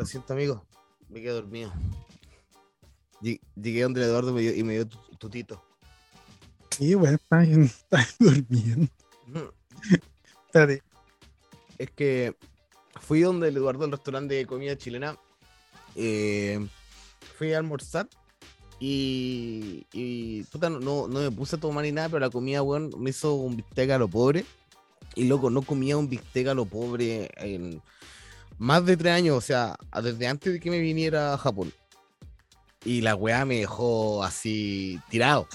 Lo siento, amigo. Me quedé dormido. Lleg- Llegué donde Eduardo me dio- y me dio tu- tutito. Sí, weón, está, está durmiendo. Espérate. Es que fui donde el Eduardo, el restaurante de comida chilena. eh, fui a almorzar. Y, y puta, no, no, no me puse a tomar ni nada, pero la comida, weón, me hizo un bistec a lo pobre. Y loco, no comía un bistec a lo pobre en más de tres años, o sea, desde antes de que me viniera a Japón. Y la weá me dejó así tirado.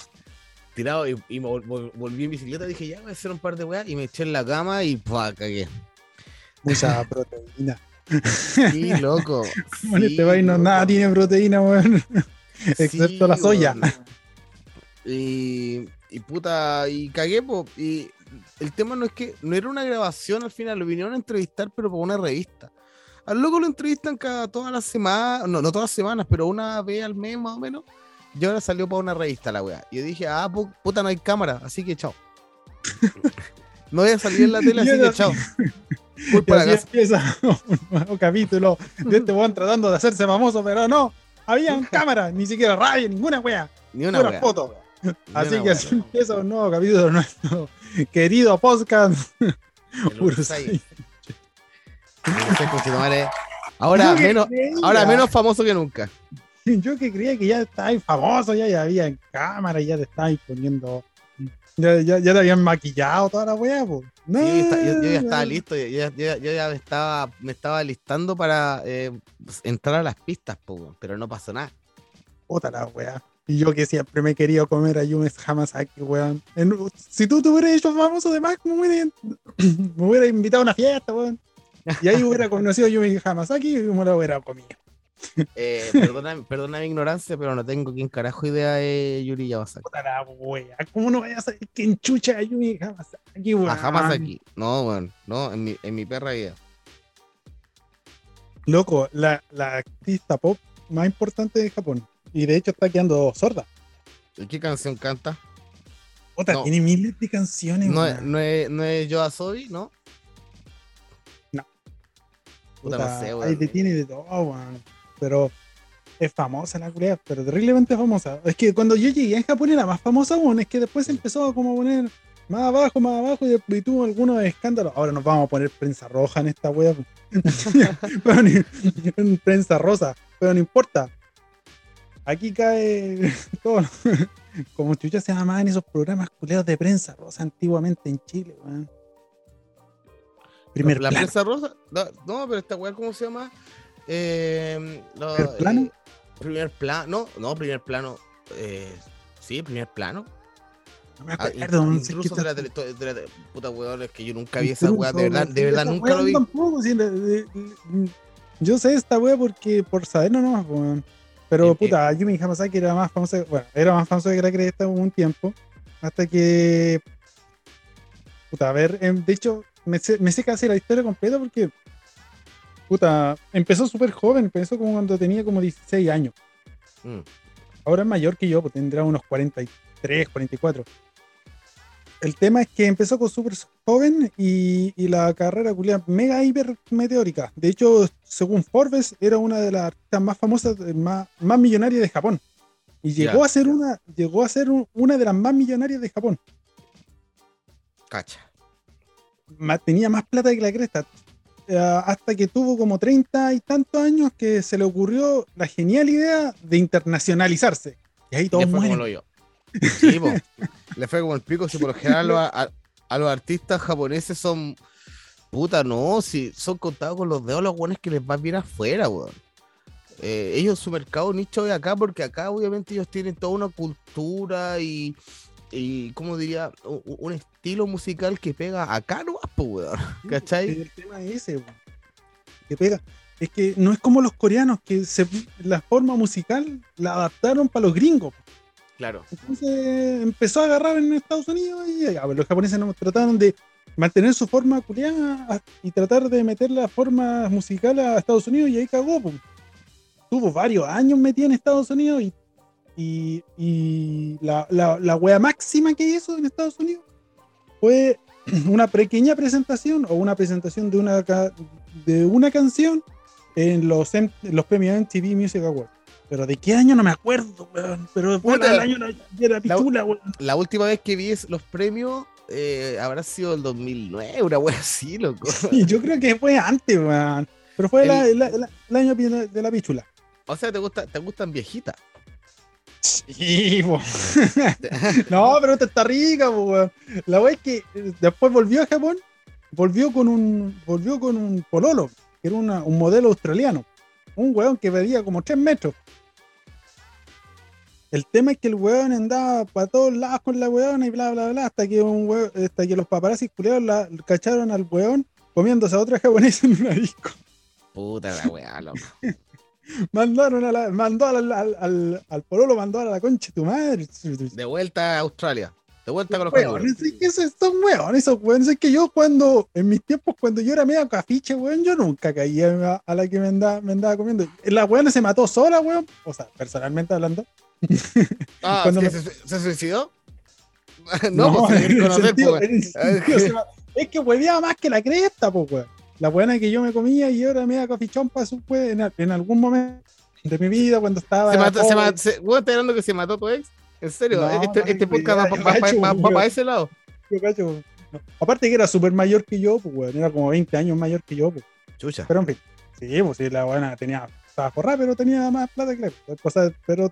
Tirado y, y me vol- vol- volví en bicicleta. Dije, ya voy a hacer un par de weas. Y me eché en la cama y ¡pua! cagué. Mucha proteína. Sí, loco. Bueno, sí, este vaina loco. nada tiene proteína, weón. Excepto Sí, la soya. Y, y puta, y cagué, po. Y el tema no es que no era una grabación al final, lo vinieron a entrevistar, pero por una revista. Al loco lo entrevistan cada todas las semanas, no, no todas las semanas, pero una vez al mes más o menos. Y ahora salió para una revista la weá. Y yo dije, ah, pu- puta, no hay cámara, así que chao. no voy a salir en la tele, así que chao. Voy para así casa. empieza un nuevo capítulo de este weón tratando de hacerse famoso, pero no. Había cámara, ni siquiera radio, ninguna wea. Ni una weá. foto. Ni Así una que weá. así empieza un nuevo capítulo de nuestro querido podcast. Urusai. Ahora Yo que menos, creía- ahora menos famoso que nunca. Yo que creía que ya estabas famoso, ya, ya había en cámara, ya te estabas poniendo. Ya, ya, ya te habían maquillado toda la weá. No, está- yo, yo ya estaba listo, yo, ya- yo ya- yo me estaba, me estaba listando para eh, entrar a las pistas, po, pero no pasó nada. Puta la weá. Y yo que siempre me he querido comer a Yume Hamasaki, weón. En- si tú te hubieras hecho famoso de más, me hubiera, me hubiera invitado a una fiesta, weón. Y ahí hubiera conocido a Yume Hamasaki y me lo hubiera comido. Eh, perdona, perdona mi ignorancia, pero no tengo quién carajo idea de Yuri Yamazaki. Puta la weá. ¿Cómo no vayas a saber que enchucha a Yume Hamasaki, weón? A Hamasaki. No, weón, no, en mi, en mi perra vida. Loco, la, la artista pop más importante de Japón. Y de hecho está quedando sorda. ¿Y qué canción canta? Puta, No. tiene miles de canciones, No, no es, no es Yo Asobi, ¿no? No. Puta, Puta, no sé, ahí te tiene de todo, weón. Pero es famosa la culea, pero terriblemente famosa. Es que cuando yo llegué en Japón era más famosa aún, es que después empezó a como poner más abajo, más abajo, y, después tuvo algunos escándalos. Ahora nos vamos a poner prensa roja en esta wea. pero ni, en prensa rosa, pero no importa. Aquí cae todo. Como chucha se llamaban esos programas culeados de prensa rosa antiguamente en Chile, weón. Primer la plano. prensa rosa. No, no, pero esta weá, ¿cómo se llama? Eh, lo- ¿Primer plano? eh, primer plano. No, no, primer plano. Eh, sí, primer plano. No me Ah, acuerdo, in- no sé qué intrusos de la, tal. tele- de la tele- puta weón, es que yo nunca vi esa weá, de verdad, de verdad nunca lo vi. yo Tampoco, sí, de- de- de- yo sé esta wea porque por saber no nomás, weón. Pero Eh, puta, Yumi Hamasaki era más famoso, bueno, era más famoso que la cresta un tiempo. Hasta que. Puta, a ver, em, de hecho, me sé, me sé casi la historia completa porque. Puta, empezó súper joven, empezó como cuando tenía como 16 años. Mm. Ahora es mayor que yo, pues tendrá unos 43, 44. El tema es que empezó con súper joven y, y la carrera culia mega hiper meteórica. De hecho, según Forbes, era una de las artistas más famosas, más, más millonarias de Japón. Y llegó a ser una, llegó a ser un- una de las más millonarias de Japón. Cacha. Tenía más plata que la cresta. Eh, hasta que tuvo como 30 y tantos años que se le ocurrió la genial idea de internacionalizarse. Y ahí todos fue como mueren. lo yo. Sí. Le fue como el pico, si por lo general los- a, a los artistas japoneses son. Puta, no, si son contados con los dedos los buenos que les va bien afuera, weón. Eh, ellos su mercado nicho es acá porque acá obviamente ellos tienen toda una cultura y, y ¿cómo diría? Un, un estilo musical que pega acá no po, weón. ¿Cachai? El tema es ese, po. que pega. Es que no es como los coreanos, que se, la forma musical la adaptaron para los gringos. Claro. Entonces empezó a agarrar en Estados Unidos y ya, pues, los japoneses no trataron de mantener su forma coreana y tratar de meter la forma musical a Estados Unidos y ahí cagó. po. Tuvo varios años metida en Estados Unidos y, y, y la, la, la wea máxima que hizo en Estados Unidos fue una pequeña presentación o una presentación de una, de una canción en los, en los premios MTV Music Awards. Pero de qué año no me acuerdo, weón. Pero fue Puta. el año de la pichula, weón. La última vez que vi es- los premios eh, habrá sido el 2009, una wea así, loco. Yo creo que fue antes, weón. Pero fue El- la- la- la- el año de de la pichula. O sea, te gusta, te gustan viejitas. Sí, no, pero esta está rica, po. La wea es que eh, después volvió a Japón, volvió con un, volvió con un pololo, que era una- un modelo australiano. Un weón que medía como 3 metros. El tema es que el weón andaba para todos lados con la weona y bla bla bla, hasta que un weón- hasta que los paparazzi culeados la cacharon al weón comiéndose a otra japonesa en una disco. Puta la weá, loco. Mandaron a la, mandó al, al, al, al pololo, mandó a la concha de tu madre. De vuelta a Australia. De vuelta con los Weón, canguros. es que esos son weón, esos weones. Es que yo cuando, en mis tiempos, cuando yo era medio cafiche, weón, yo nunca caía a, la que me andaba, me andaba comiendo. La weona se mató sola, weón. O sea, personalmente hablando. Ah, Cuando ¿que me- se, se suicidó? no, pues en sin el sentido- pues, en el sentido, se es que hueveaba más que la cresta, pues, weón. La buena que yo me comía y yo era media cafichón para su pues, en, en algún momento de mi vida cuando estaba. Se mató, se mató, se, ¿Vos estás hablando que se mató tu ex? ¿En serio? No, este no este podcast va, weón. para ese lado. Yo cacho, no. Aparte que era súper mayor que yo, pues, weón. Era como 20 años mayor que yo, pues. Chucha. Pero en fin, sí, pues sí, la buena tenía, estaba forrada, pero tenía más plata que la o sea, pero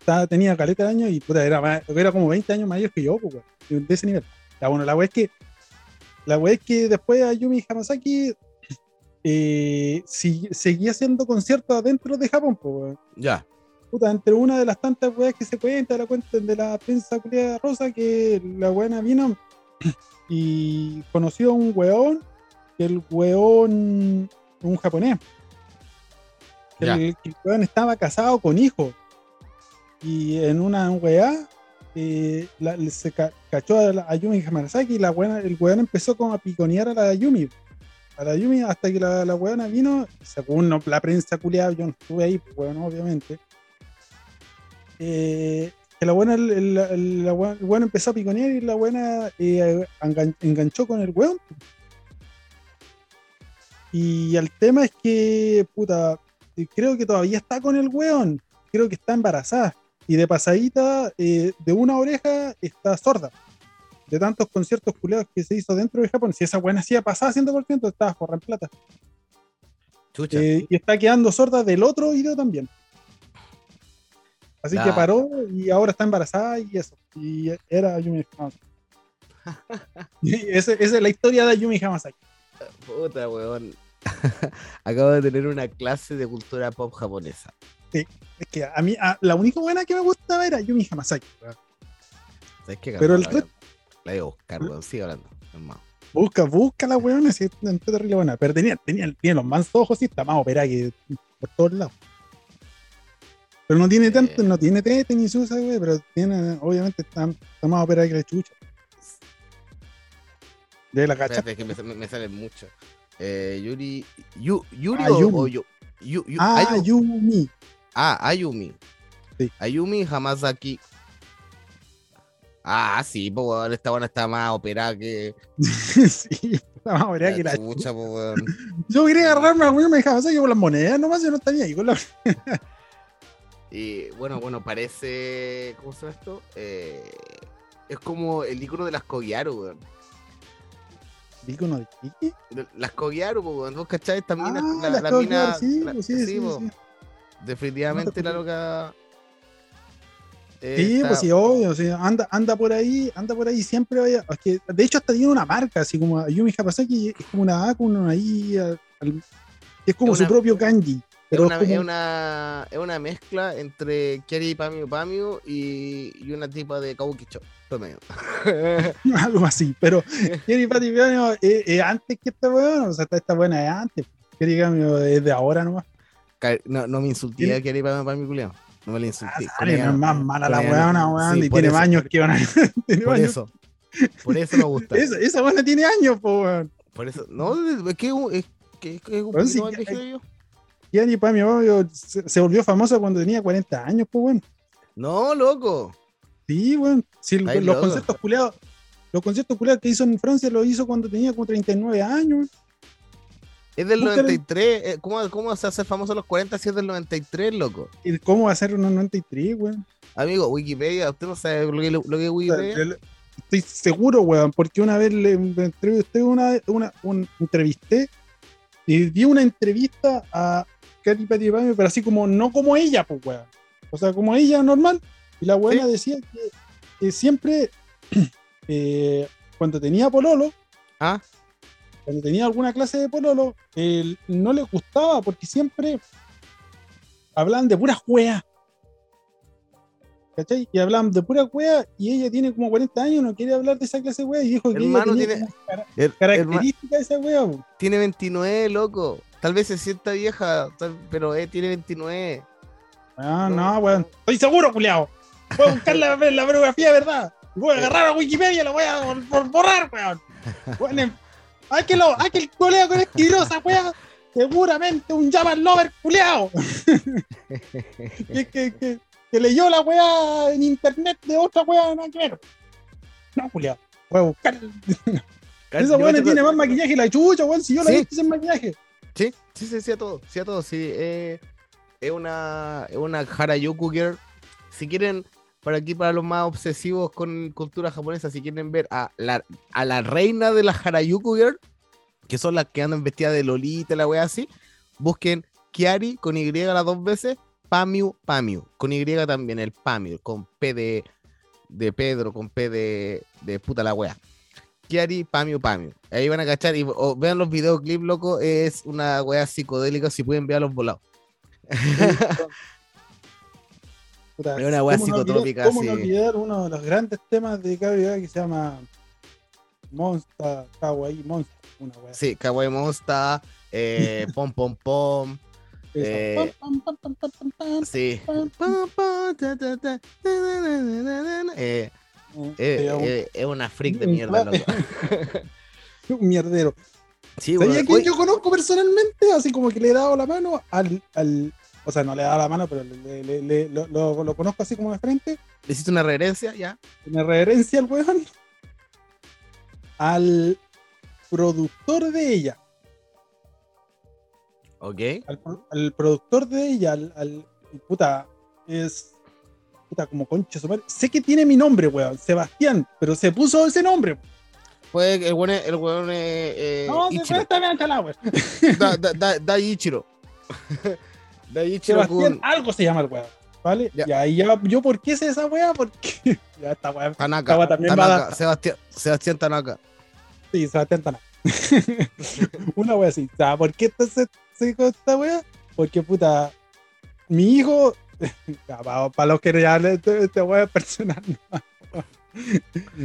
estaba- tenía caleta de años y puta, era, más- era como 20 años mayor que yo, pues, weón, de ese nivel. La, bueno, la wea es que, la wea es que después Ayumi Hamasaki eh, si- seguía haciendo conciertos dentro de Japón, pues. Ya. Puta, entre una de las tantas weas que se cuenta, la cuenta de la prensa culiada rosa, que la buena vino y conoció a un weón, que el weón, un japonés, que el, el weón estaba casado con hijos. Y en una weá, eh, se ca- cachó a, la, a Yumi Hamasaki y la weona, el weón empezó como a piconear a la Yumi. A la Yumi hasta que la, la weona vino, según la prensa culiada, yo no estuve ahí, pues weón, obviamente eh, que la buena, el, el- buena, weón empezó a piconear y la buena eh, engan- enganchó con el weón. Y el tema es que, puta, creo que todavía está con el weón. Creo que está embarazada. Y de pasadita, eh, de una oreja, está sorda. De tantos conciertos culeados que se hizo dentro de Japón. Si esa buena hacía pasada 100%, estaba forra en plata. Eh, y está quedando sorda del otro oído también. Así que paró y ahora está embarazada y eso. Y era Yumi Hamasaki. Esa es la historia de Yumi Hamasaki. Puta, weón. Acabo de tener una clase de cultura pop japonesa. Es que a mí, a- la única buena que me gustaba era Yumi Hamasaki. ¿Sabes qué? Pero el La- resto- La voy a buscar, weón. Sigue hablando, hermano. Busca, busca la weona, si es terrible buena. Pero tenía, tenía, tiene los mansos ojos y está más operada que por todos lados. Pero no tiene tanto, Eh. no tiene tete ni susa, güey, pero tiene, obviamente está, está más operada que la chucha. De la cacha. Espérate, que me, me, me salen mucho. Eh, Yuri. Yu, Yuri Ah, o, Yumi. o Yu- Yu- Yu- Ah, Yumi. Ah, Ayumi. Sí. Ayumi Hamasaki. Ah, sí, weón, esta buena está más operada que. sí, está más operada que la chucha. weón. Yo quería agarrarme a Yumi Hamasaki por las monedas nomás, yo no estaría ahí con la. Y bueno, bueno, parece. ¿Cómo se llama esto? Eh, es como el icono de las Kogiaru, weón. ¿Icono de qué? Las Kogiaru, pues, weón. ¿Vos cachai? Esta mina. Ah, la, las la Kogiaru, mina. sí, la- pues, sí, sí, po. sí. Definitivamente la loca. eh, Sí, está- pues sí, obvio, sí, anda, anda por ahí, anda por ahí, siempre vaya. es que, de hecho, hasta tiene una marca, así como Yumi Hamasaki, es como una A con una I, al- al- es como Es su propio kanji. Es Pero una, es como- es, una, es una mezcla entre Keri Pamio Pamio y, y una tipa de Kabukicho. Promedio. algo así, pero Kerry Patty Piano es, es antes que esta weón, o sea, esta, buena es antes. Kerry Camio es de ahora nomás. No, no me insulté a Keri Pamio Pamio, culiao. No me la insulté. Ah, no es más mala la weona, weón, sí, y tiene eso, años que van a. Por eso. Por eso me gusta. Esa, esa buena tiene años, po, weón. Por eso. No, es que es que es un poquito más ya- viejo que yo. Kerry Pamio Pamio se, se volvió famosa cuando tenía 40 años, pues, weón. No, loco. Sí, weón. Sí, Estáis los loco. conciertos culiados, los conciertos culiados que hizo en Francia los hizo cuando tenía como 39 años. Es del Búscalo. 93. eh, ¿Cómo, ¿Cómo se hace famoso los 40 si es del 93, loco? ¿Y ¿Cómo va a ser unos 93, weón? Amigo, Wikipedia, usted no sabe lo que, lo que es O sea, Wikipedia. Estoy seguro, weón, porque una vez le entrevisté una, una, un- entrevisté y di una entrevista a Katy Patty pero así como, no como ella, pues, weón. O sea, como ella normal. Y la buena decía que, que siempre, eh, cuando tenía pololo, Ah, cuando tenía alguna clase de pololo, él no le gustaba porque siempre hablan de puras weas. ¿Cachai? Y hablan de puras weas y ella tiene como 40 años, no quiere hablar de esa clase de weas y dijo que ella Hermano, tenía tiene- como cara- her- herma- características de esa wea. po. tiene 29, loco. Tal vez se sienta vieja, tal- pero eh, tiene 29. Ah, No. no, weón. Estoy seguro, culiao. Voy a buscar la, la biografía, ¿verdad? Voy a agarrar a Wikipedia y la voy a bor- bor- borrar, weón. Weón, Hay que, lo, hay que el colega con esquirosa, weón. Seguramente un Jaman Lover culiao. que, que, que, que leyó la weá en internet de otra weá, nada que ver. No, culiao. Voy a buscar. Esa weá tiene más maquillaje que la chucha, weón. Si yo la Sí. he visto sin maquillaje. Sí, sí, sí, sí, a todo, sí, a todo, sí. eh, es una, es una Harajuku Girl. Si quieren, para aquí, para los más obsesivos con cultura japonesa, si quieren ver a la, a la reina de la Harajuku Girl, que son las que andan vestidas de Lolita, la wea así, busquen Kiari con Y las dos veces, Pamiu, Pamiu, con Y también, el Pamiu, con P de, de Pedro, con P de, de puta la wea. Kiari, Pamiu, Pamiu. Ahí van a cachar y vean los videoclips, loco. Es una wea psicodélica. Si pueden ver los volados. Puta, Es una weá ¿cómo no olvidar- ¿Cómo no así. olvidar uno de los grandes temas de Gabriel que se llama Monster, Kawaii Monster? Una weá. Sí, Kawaii Monster, eh, Pom Pom Pom. Eh, pam, Sí. Eh, Eh, eh, eh, es una freak de un mierda, loco. un mierdero. Sí, ¿Sabía quién yo conozco personalmente? Así como que le he dado la mano al. al o sea, no le dado la mano, pero le- le- le- lo, lo- lo conozco así como de frente. ¿Le hiciste una reverencia? Ya. En reverencia al weón. Al productor de ella. Ok. al, pro- al productor de ella, al, al- puta, es puta como concha su madre. Sé que tiene mi nombre, weón, Sebastián, pero se puso ese nombre. Pues el weón el weón es eh, no, se fue chalado, weón. Da, da, da, da Ichiro. Sebastián, algo se llama el weón. ¿Vale? Ya. Y ahí ya, yo, ¿por qué sé esa weá? Porque ya esta weá. Tanaka. También va a Tanaka Sebastián, Sebastián Tanaka. Sí, Sebastián Tana. Una weá así. ¿Sabes por qué entonces se esta weá? Porque, puta, mi hijo. ya, para, los que ya este, weá es personal.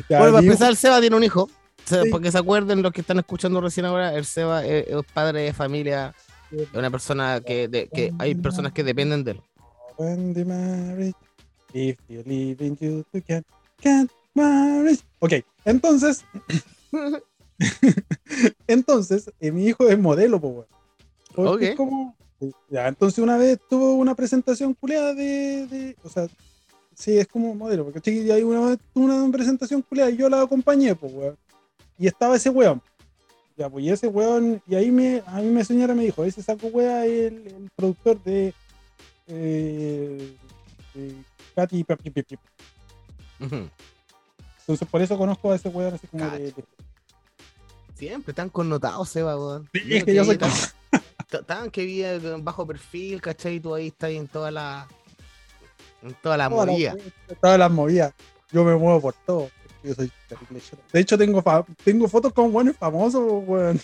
Bueno, para empezar, el Seba tiene un hijo. Sí. Porque se acuerden los que están escuchando recién ahora, el Seba es, es padre de familia, es una persona que, de- que hay personas que dependen de él. When the marriage, if you live in you, you can, can marriage. Ok, entonces, entonces, eh, mi hijo es modelo, po, weón. Porque Ok. es como, ya, entonces una vez tuvo una presentación culeada de, de- o sea, sí, es como modelo, porque chiqui, hay una vez tuvo una presentación culeada y yo la acompañé, weón. Y estaba ese weón. Ya, pues, y ese weón, y ahí me, a mí mi señora me dijo, ese saco weón es el, el productor de, eh, de Katy. Entonces por eso conozco a ese weón así como de, Siempre están connotados, Seba, weón. Sí, es que yo soy vi tan- tan- Tan que vi en bajo perfil, ¿cachai? Tú ahí estás en toda la. En toda la todas las- movida. todas las movidas. Yo me muevo por todo. Yo soy terrible. De hecho, tengo, tengo fotos con buenos famosos, weón.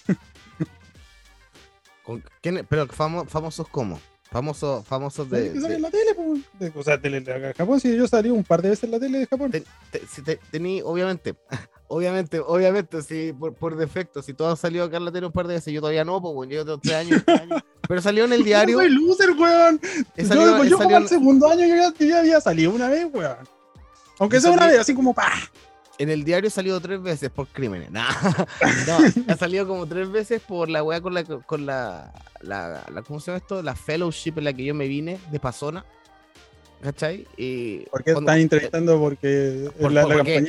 ¿Con quién- Pero famo- famosos como? Famosos, famosos de. que salen de- en la tele, pues. De- o sea, tele de Japón. Sí, yo salí un par de veces en la tele de Japón. Te- te- si te- tení, obviamente, obviamente, obviamente, si por, por defecto, si todo ha salido acá en la tele un par de veces, yo todavía no, pues, bueno, yo tengo tres años, tres años. pero salió en el diario. Yo soy loser, weón. he Yo, salido- yo como salido al segundo año yo ya, ya había salido una vez, weón. Aunque sea una vez, así como pa. En el diario he salido tres veces por crímenes. Nah, no, ha salido como tres veces por la weá con la, con la, la, la- ¿cómo se llama esto? La fellowship en la que yo me vine de Pasona. ¿Cachai? Y ¿Por qué cuando- están entrevistando? Porque Por- la, porque-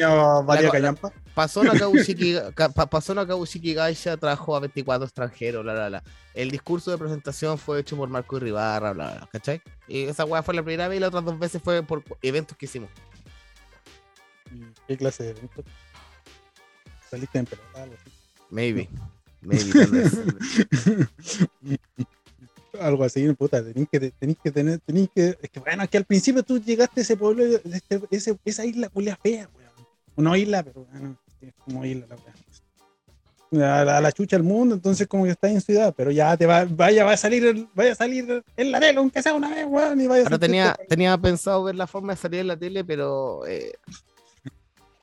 valía la- callampa. pasó Nakabushiki, ca- pa- pasó Nakabushiki Gaisha, trajo a 24 extranjeros, bla, bla, bla. El discurso de presentación fue hecho por Marco Irribarra, bla, bla, bla, ¿cachai? Y esa weá fue la primera vez y las otras dos veces fue por eventos que hicimos. ¿Y ¿Qué clase de evento? ¿Saliste en pelota? algo así? Maybe. Maybe, tal vez. algo así, puta, tenéis que, tenéis que tener, tenéis que, es que bueno, es que al principio tú llegaste a ese pueblo, este- ese- esa isla culia fea, weón. No isla, pero bueno, es como isla la weá. A la, a la chucha del mundo, entonces como que estás en ciudad, pero ya te va, vaya, va a salir, vaya a salir en la tele, aunque sea una vez, weón, y vaya a Ahora sentirte tenía, tenía pensado ver la forma de salir en la tele, pero. eh,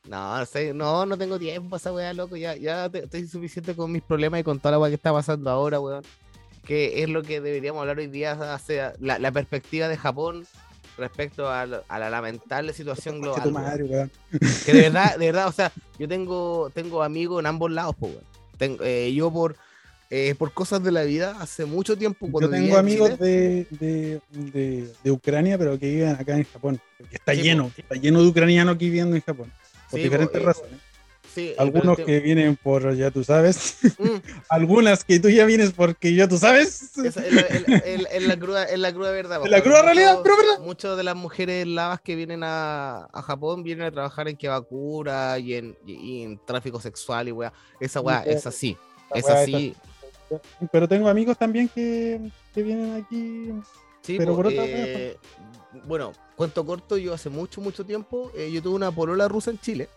no, no no, tengo tiempo esa weá, loco. Ya, ya te- estoy suficiente con mis problemas y con toda la weá que está pasando ahora, weón. Que es lo que deberíamos hablar hoy día, hacia la, la perspectiva de Japón respecto a, lo- a la lamentable situación global. weón. madre, weón. Que de verdad, de verdad, o sea, yo tengo, tengo amigos en ambos lados, pues, weón. Tengo- eh, yo por, eh, por cosas de la vida, hace mucho tiempo cuando Yo tengo en amigos Chile- de, de, de, de Ucrania, pero que viven acá en Japón. Porque está Sí, lleno, está lleno de ucranianos aquí viviendo en Japón. Por Sí, diferentes eh, razones. sí, eh, Algunos que vienen por, ya tú sabes, Mm. algunas que tú ya vienes porque ya tú sabes. Es la, el- el- es la cruda, la cruda verdad. Es la cruda realidad, muchos- pero verdad. Muchas de las mujeres lavas que vienen a, a Japón vienen a trabajar en Kebakura y en, y, y en tráfico sexual y weá. Esa weá Sí, es así. Es así. Pero tengo amigos también que, que vienen aquí. Sí, pero po, por otra eh, bueno, cuento corto, yo hace mucho, mucho tiempo, eh, yo tuve una polola rusa en Chile,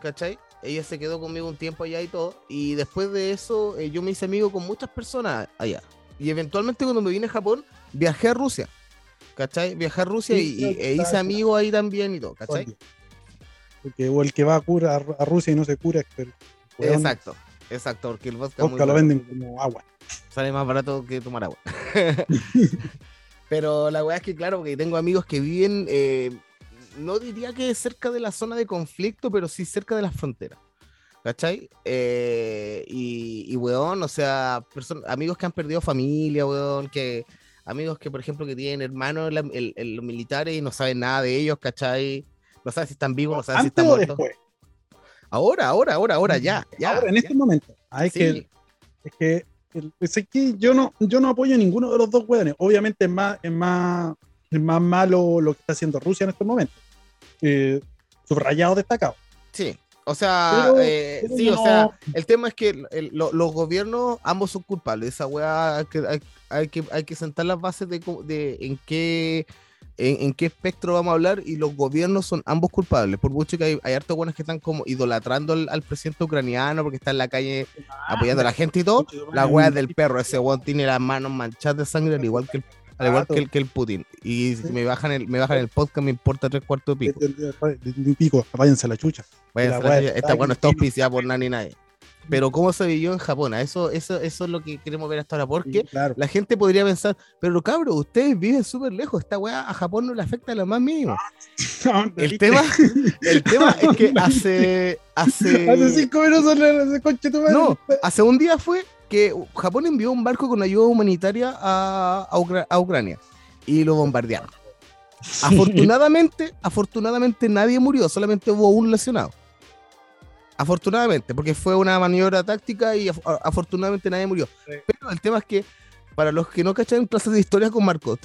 ¿cachai? Ella se quedó conmigo un tiempo allá y todo, y después de eso eh, yo me hice amigo con muchas personas allá. Y eventualmente cuando me vine a Japón, viajé a Rusia, ¿cachai? Viajé a Rusia Sí, y, e hice amigos ahí también y todo, ¿cachai? Oye, Porque o el que va a, cura, a Rusia y no se cura weón, Exacto, exacto, porque el vodka, muy vodka lo barato. venden como agua. sale más barato que tomar agua. Pero la weá es que, claro, porque tengo amigos que viven, eh, no diría que cerca de la zona de conflicto, pero sí cerca de las fronteras. ¿Cachai? Eh, y, y, weón, o sea, amigos que han perdido familia, weón, que amigos que, por ejemplo, que tienen hermanos en, la- en- en los militares y no saben nada de ellos, ¿cachai? No saben si están vivos, no saben si ¿Antes están muertos. después? Ahora, ahora, ahora, ahora, ya, ya. Ahora, en ya. este momento. Sí. que, es que, es que yo, no, yo no apoyo a ninguno de los dos hueones. Obviamente es más, es más, es más malo lo que está haciendo Rusia en estos momentos. Eh, subrayado destacado. Sí, o sea, Pero- eh, pero sí, o sea, el tema es que el- el- lo- los gobiernos ambos son culpables. Esa weá hay que, hay, hay que, hay que sentar las bases de en qué en, en qué espectro vamos a hablar y los gobiernos son ambos culpables. Por mucho que hay, hay hartos buenos que están como idolatrando al, al presidente ucraniano porque está en la calle apoyando a la gente y todo. La es del perro, ese weón tiene las manos manchadas de sangre al igual que el, al igual que el, que el Putin. Y si me bajan el, me bajan el podcast, me importa tres cuartos de pico. De- de- de- de- de un pico, váyanse a la chucha. Váyanse la chucha. está Esta bueno, está auspiciada por nadie nadie. Pero cómo se vivió en Japón, eso, eso, eso es lo que queremos ver hasta ahora. Porque Sí, claro. la gente podría pensar, pero cabros, ustedes viven súper lejos, esta weá a Japón no le afecta a lo más mínimo. El tema, el tema es que hace, hace, Hace cinco minutos le ese conche tu madre. no, hace un día fue que Japón envió un barco con ayuda humanitaria a, a Ucra- a Ucrania y lo bombardearon. Afortunadamente, afortunadamente nadie murió, solamente hubo un lesionado. Afortunadamente, porque fue una maniobra táctica y af- afortunadamente nadie murió. Sí. Pero el tema es que, para los que no cachan clases de historia con Marco,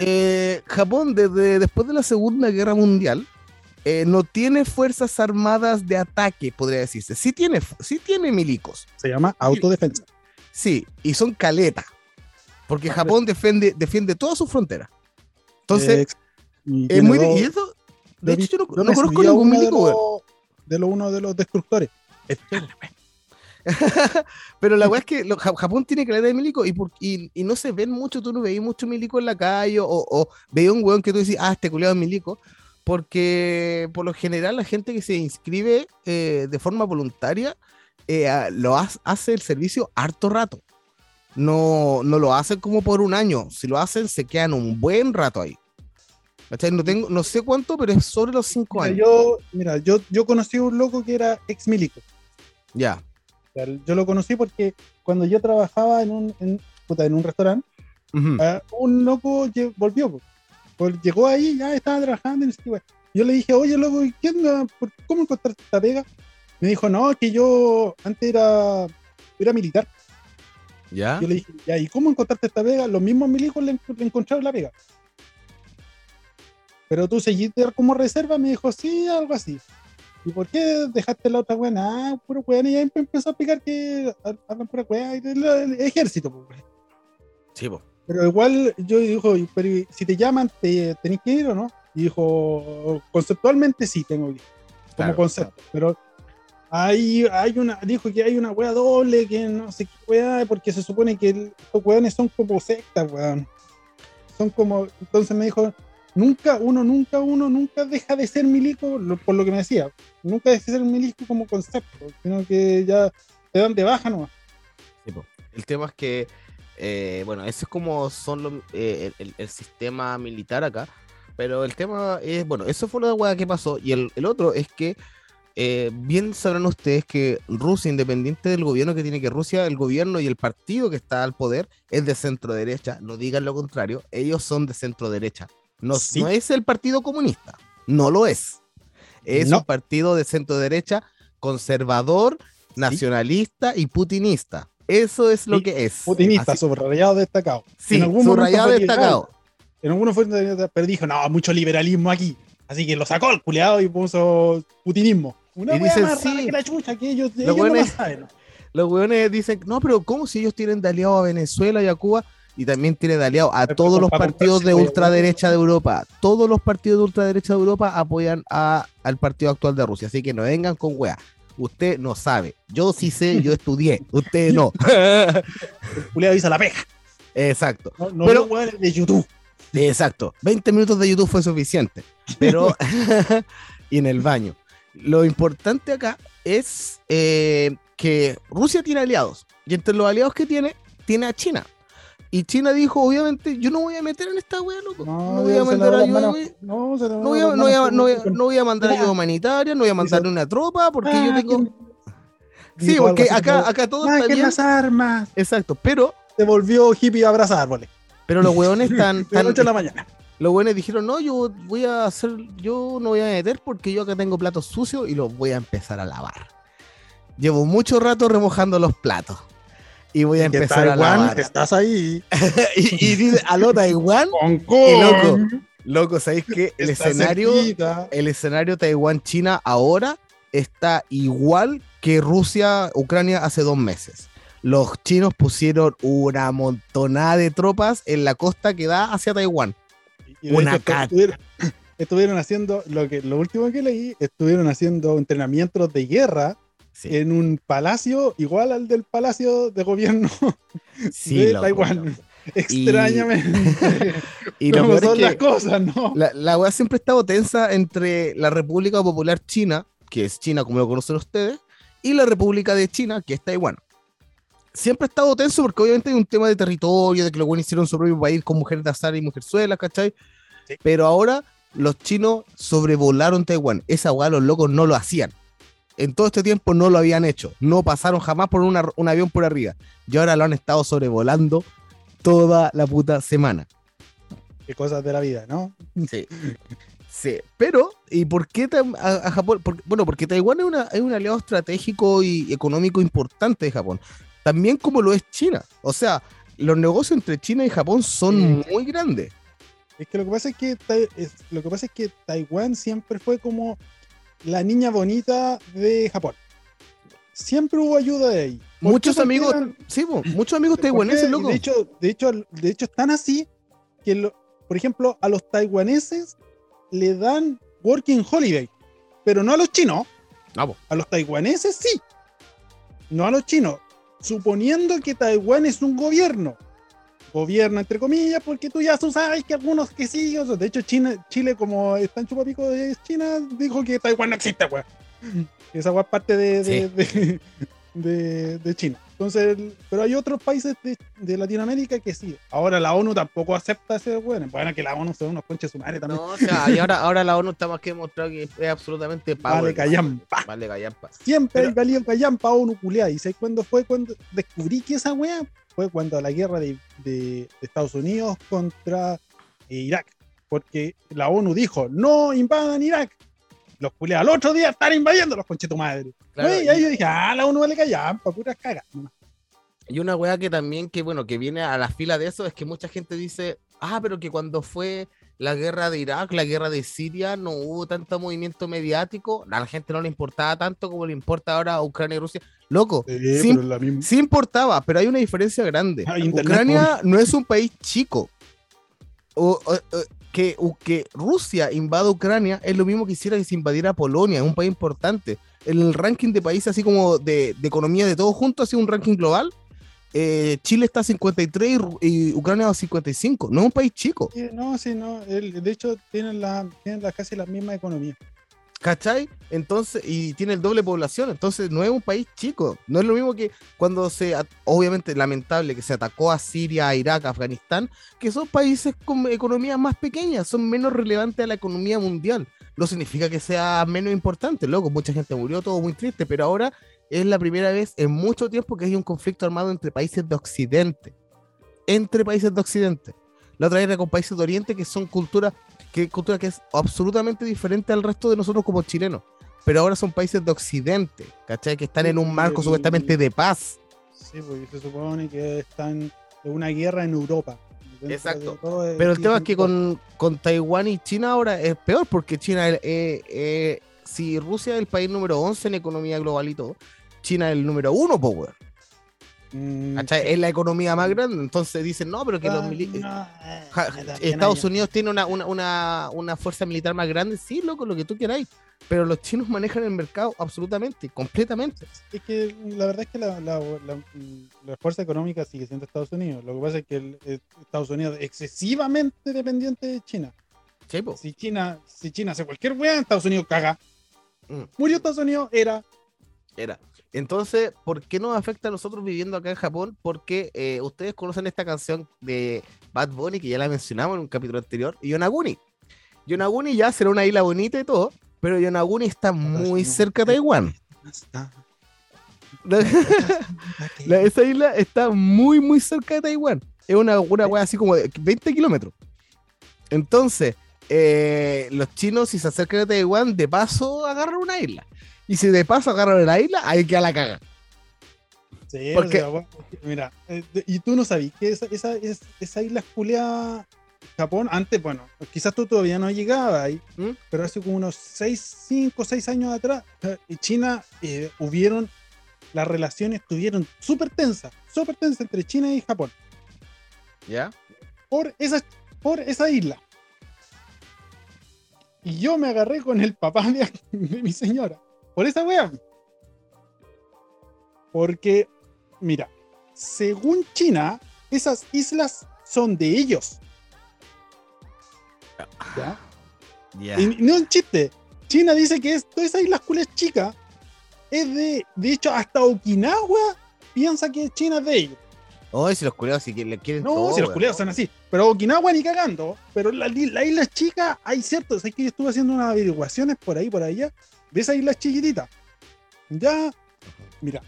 eh, Japón desde después de la Segunda Guerra Mundial eh, no tiene fuerzas armadas de ataque, podría decirse. Sí tiene, sí tiene milicos, Se llama autodefensa. sí, y son caleta, porque Japón defiende, defiende toda su frontera. Entonces, y es muy... dos- Y eso, de hecho, yo no, no conozco ningún milico, de lo, uno de los destructores. Pero la weá es que lo- Japón tiene caleta de milico y, por- y, y no se ven mucho, tú no veis mucho milico en la calle o, o veis un weón que tú decís, ah, este culiado es milico, porque por lo general la gente que se inscribe eh, de forma voluntaria eh, lo ha- hace el servicio harto rato. No, no lo hacen como por un año, si lo hacen se quedan un buen rato ahí. ¿Cachai? No, tengo, no sé cuánto, pero es sobre los cinco Mira, años. yo, mira, yo, yo conocí a un loco que era ex milico. Ya. O sea, Yo lo conocí porque cuando yo trabajaba en un, en, puta, en un restaurante, ah, un loco volvió. Vol- Llegó ahí, ya estaba trabajando. Qué, wea. yo le dije, oye, loco, ¿y ¿qué onda? ¿Por- ¿Cómo encontraste esta pega? me dijo, no, que yo antes era, era militar. ¿Ya? Yo le dije, ya, ¿y cómo encontraste esta pega? Los mismos milicos le, le encontraron la pega. Pero tú seguiste como reserva, me dijo, sí, algo así. ¿Y por qué dejaste la otra weá? Ah, puro weón, y ahí empezó a explicar que hablan pura y el, el ejército, pues. Sí, po. Pero igual yo dijo, pero si te llaman, ¿te, ¿tenés que ir o no? Y dijo, conceptualmente sí tengo que ir, como Claro, concepto, pero hay, hay una, dijo que hay una wea doble, que no sé qué wea, porque se supone que el- estos weones son como sectas, weón. Son como, entonces me dijo, nunca, uno, nunca, uno, nunca deja de ser milico, lo- por lo que me decía, nunca deja de ser milico como concepto, sino que ya te dan de baja nomás. El tema es que, eh, bueno, ese es como son eh, el, sistema militar acá, pero el tema es, bueno, eso fue la hueá que pasó, y el, el otro es que, eh, bien sabrán ustedes que Rusia, independiente del gobierno que tiene que Rusia, el gobierno y el partido que está al poder es de centro derecha, no digan lo contrario, ellos son de centro derecha, no, Sí. no es el partido comunista, no lo es, es No. un partido de centro derecha conservador, nacionalista y putinista. Eso es lo Sí, que es. Putinista, Así- subrayado destacado. sí, En algún momento subrayado destacado. En algunos fue pero dijo, no, mucho liberalismo aquí. Así que lo sacó el culeado y puso putinismo. Una Y dicen, más rara sí. que la chucha, que ellos, Los ellos no saben. Los weones dicen, no, pero ¿cómo si ellos tienen de aliado a Venezuela y a Cuba? Y también tiene de aliado a todos los partidos de ultraderecha de Europa. Todos los partidos de ultraderecha de Europa apoyan a- al partido actual de Rusia. Así que no vengan con weá. Usted no sabe. Yo sí sé, yo estudié. Usted no. Culeado hizo la peja. Exacto. No, no Pero- weones de YouTube. Exacto. 20 minutos de YouTube fue suficiente. Pero. y en el baño. Lo importante acá es eh, que Rusia tiene aliados. Y entre los aliados que tiene, tiene a China. Y China dijo, obviamente, yo no voy a meter en esta wea, loco. No, voy a mandar ayuda. manos. No, No voy, a, las no, voy a- manos no voy a- con- no voy a mandar ayuda humanitaria, no voy a mandar una tropa, porque yo Ah, tengo. Sí, porque acá, acá todo está "Saquen bien. las armas. Exacto, pero, Se volvió hippie a abrazar árboles. pero los hueones están, De la noche a la mañana. los buenos dijeron, no, yo voy a hacer, yo no voy a meter porque yo acá tengo platos sucios y los voy a empezar a lavar. Llevo mucho rato remojando los platos. Y voy a empezar a Taiwán, lavar. estás ahí. y, y dice, aló Taiwán, Hong loco, Kong. loco, ¿sabéis que el está escenario, cerquita. el escenario Taiwán-China ahora está igual que Rusia-Ucrania hace dos meses? Los chinos pusieron una montonada de tropas en la costa que da hacia Taiwán. Y Una estuvieron, estuvieron haciendo, lo que lo último que leí, estuvieron haciendo entrenamientos de guerra Sí, en un palacio igual al del palacio de gobierno sí, de loco, Taiwán. loco. Extrañamente. Y peor es son que- las cosas, ¿no? La, la weá siempre ha estado tensa entre la República Popular China, que es China como lo conocen ustedes, y la República de China, que es Taiwán. Siempre ha estado tenso porque obviamente hay un tema de territorio, de que los buenos hicieron su propio país con mujeres de azar y mujerzuelas, ¿cachai? Sí. Pero ahora los chinos sobrevolaron Taiwán. Esa weá los locos no lo hacían. En todo este tiempo no lo habían hecho. No pasaron jamás por una- un avión por arriba. Y ahora lo han estado sobrevolando toda la puta semana. Qué cosas de la vida, ¿no? Sí. Sí, pero, ¿y por qué a, a Japón? Por- bueno, porque Taiwán es, una- es un aliado estratégico y económico importante de Japón. También como lo es China. O sea, los negocios entre China y Japón son Sí. muy grandes. Es que lo que pasa es que lo que pasa es que Taiwán siempre fue como la niña bonita de Japón. Siempre hubo ayuda de ahí. Muchos amigos, eran- sí, muchos amigos taiwaneses, loco. De hecho, de hecho, de hecho, están así que, lo- por ejemplo, a los taiwaneses le dan working holiday, pero no a los chinos. Ah, po. A los taiwaneses sí, no a los chinos. Suponiendo que Taiwán es un gobierno. Gobierno, entre comillas, porque tú ya sabes que algunos que sí. o sea, de hecho, China, Chile, como está en chupapico de China, dijo que Taiwán no existe, weón. Esa es parte de, de, de- de- de China. Entonces, pero hay otros países de, de Latinoamérica que sí. Ahora la ONU tampoco acepta ese weón. Bueno, que la ONU son unos conches sumares también. No, o sea, y ahora, ahora la ONU está más que demostrado que es absolutamente Vale, power. callampa. Vale, callampa. Siempre Pero- hay valido callampa ONU culiada. ¿Y sabes cuándo fue cuando descubrí que esa weá? Fue cuando la guerra de, Estados Unidos contra eh, Irak. Porque la ONU dijo, no invadan Irak. los culeados al otro día están invadiendo los conches tu madre. Claro, y ahí yo dije, ah, la uno vale callar, pa' puras cagas. Y una weá que también, que bueno, que viene a la fila de eso, es que mucha gente dice, ah, pero que cuando fue la guerra de Irak, la guerra de Siria, no hubo tanto movimiento mediático, a la gente no le importaba tanto como le importa ahora a Ucrania y Rusia. Loco, Sí, sí, pero la misma. sí importaba, pero hay una diferencia grande. Internet, Ucrania no es un país chico. O- o- o- que, Rusia invada Ucrania es lo mismo que hiciera que se invadiera Polonia, es un país importante. En el ranking de países, así como de, de economía de todos juntos, así un ranking global, eh, Chile está a 53 y, y Ucrania a 55. No es un país chico, Sí, No, sí, no. el- de hecho, tienen, la, tienen la, casi la misma economía. ¿cachai? Entonces, y tiene el doble población, entonces no es un país chico. No es lo mismo que cuando se, obviamente lamentable que se atacó a Siria, a Irak, a Afganistán, que son países con economías más pequeñas, son menos relevantes a la economía mundial. No significa que sea menos importante, loco, mucha gente murió, todo muy triste, pero ahora es la primera vez en mucho tiempo que hay un conflicto armado entre países de Occidente. Entre países de Occidente. La otra era con países de Oriente que son culturas que cultura que es absolutamente diferente al resto de nosotros como chilenos. Pero ahora son países de Occidente, ¿cachai? Que están en un marco supuestamente de paz. Sí, porque se supone que están en una guerra en Europa. Exacto. Pero el tema es que con, con Taiwán y China ahora es peor, porque China, eh, eh, si Rusia es el país número 11 en economía global y todo, China es el número uno, po, weón. Mm. Es la economía más grande. Entonces dicen, no, pero que los ah, mili- no, eh, también Estados Unidos tiene una, una, una, una fuerza militar más grande, sí, loco, lo que tú queráis. Pero los chinos manejan el mercado absolutamente, completamente. Es que la verdad es que la, la, la- la fuerza económica sigue siendo Estados Unidos. Lo que pasa es que el- el Estados Unidos es excesivamente dependiente de China. Sí. Si China, si China hace cualquier weá, Estados Unidos caga. Mm. Murió Estados Unidos, era. Era. Entonces, ¿por qué nos afecta a nosotros viviendo acá en Japón? Porque eh, ustedes conocen esta canción de Bad Bunny, que ya la mencionamos en un capítulo anterior, Yonaguni. Yonaguni ya será una isla bonita y todo, pero Yonaguni está muy cerca de Taiwán. La- esa isla está muy, muy cerca de Taiwán. Es una, una wea así como de 20 kilómetros. Entonces, eh, los chinos, si se acercan a Taiwán, de paso agarran una isla. Y si de paso agarran la isla, ahí queda la caga. Sí, Porque- o sea, bueno, mira, eh, y tú no sabías que esa, esa, es- esa isla culeada Japón, antes, bueno, quizás tú todavía no llegabas ahí, ¿Mm? pero hace como unos 6, 5, 6 años atrás, eh, en China eh, hubieron, las relaciones estuvieron súper tensas, súper tensas entre China y Japón, ¿Ya? por esa, por esa isla. Y yo me agarré con el papá de, de mi señora, por esa wea. Porque, mira, según China, esas islas son de ellos. ¿Ya? Ya. Y no es un chiste. China dice que es, toda esa isla culia chica es de. De hecho, hasta Okinawa piensa que China es de ellos. Oye, si los culeados si le quieren No, todo, si los weón. culiados son así. Pero Okinawa ni cagando. Pero la, la isla chica, hay ciertos. Es que yo estuve haciendo unas averiguaciones por ahí, por allá, de esa isla chiquitita. Ya, mira,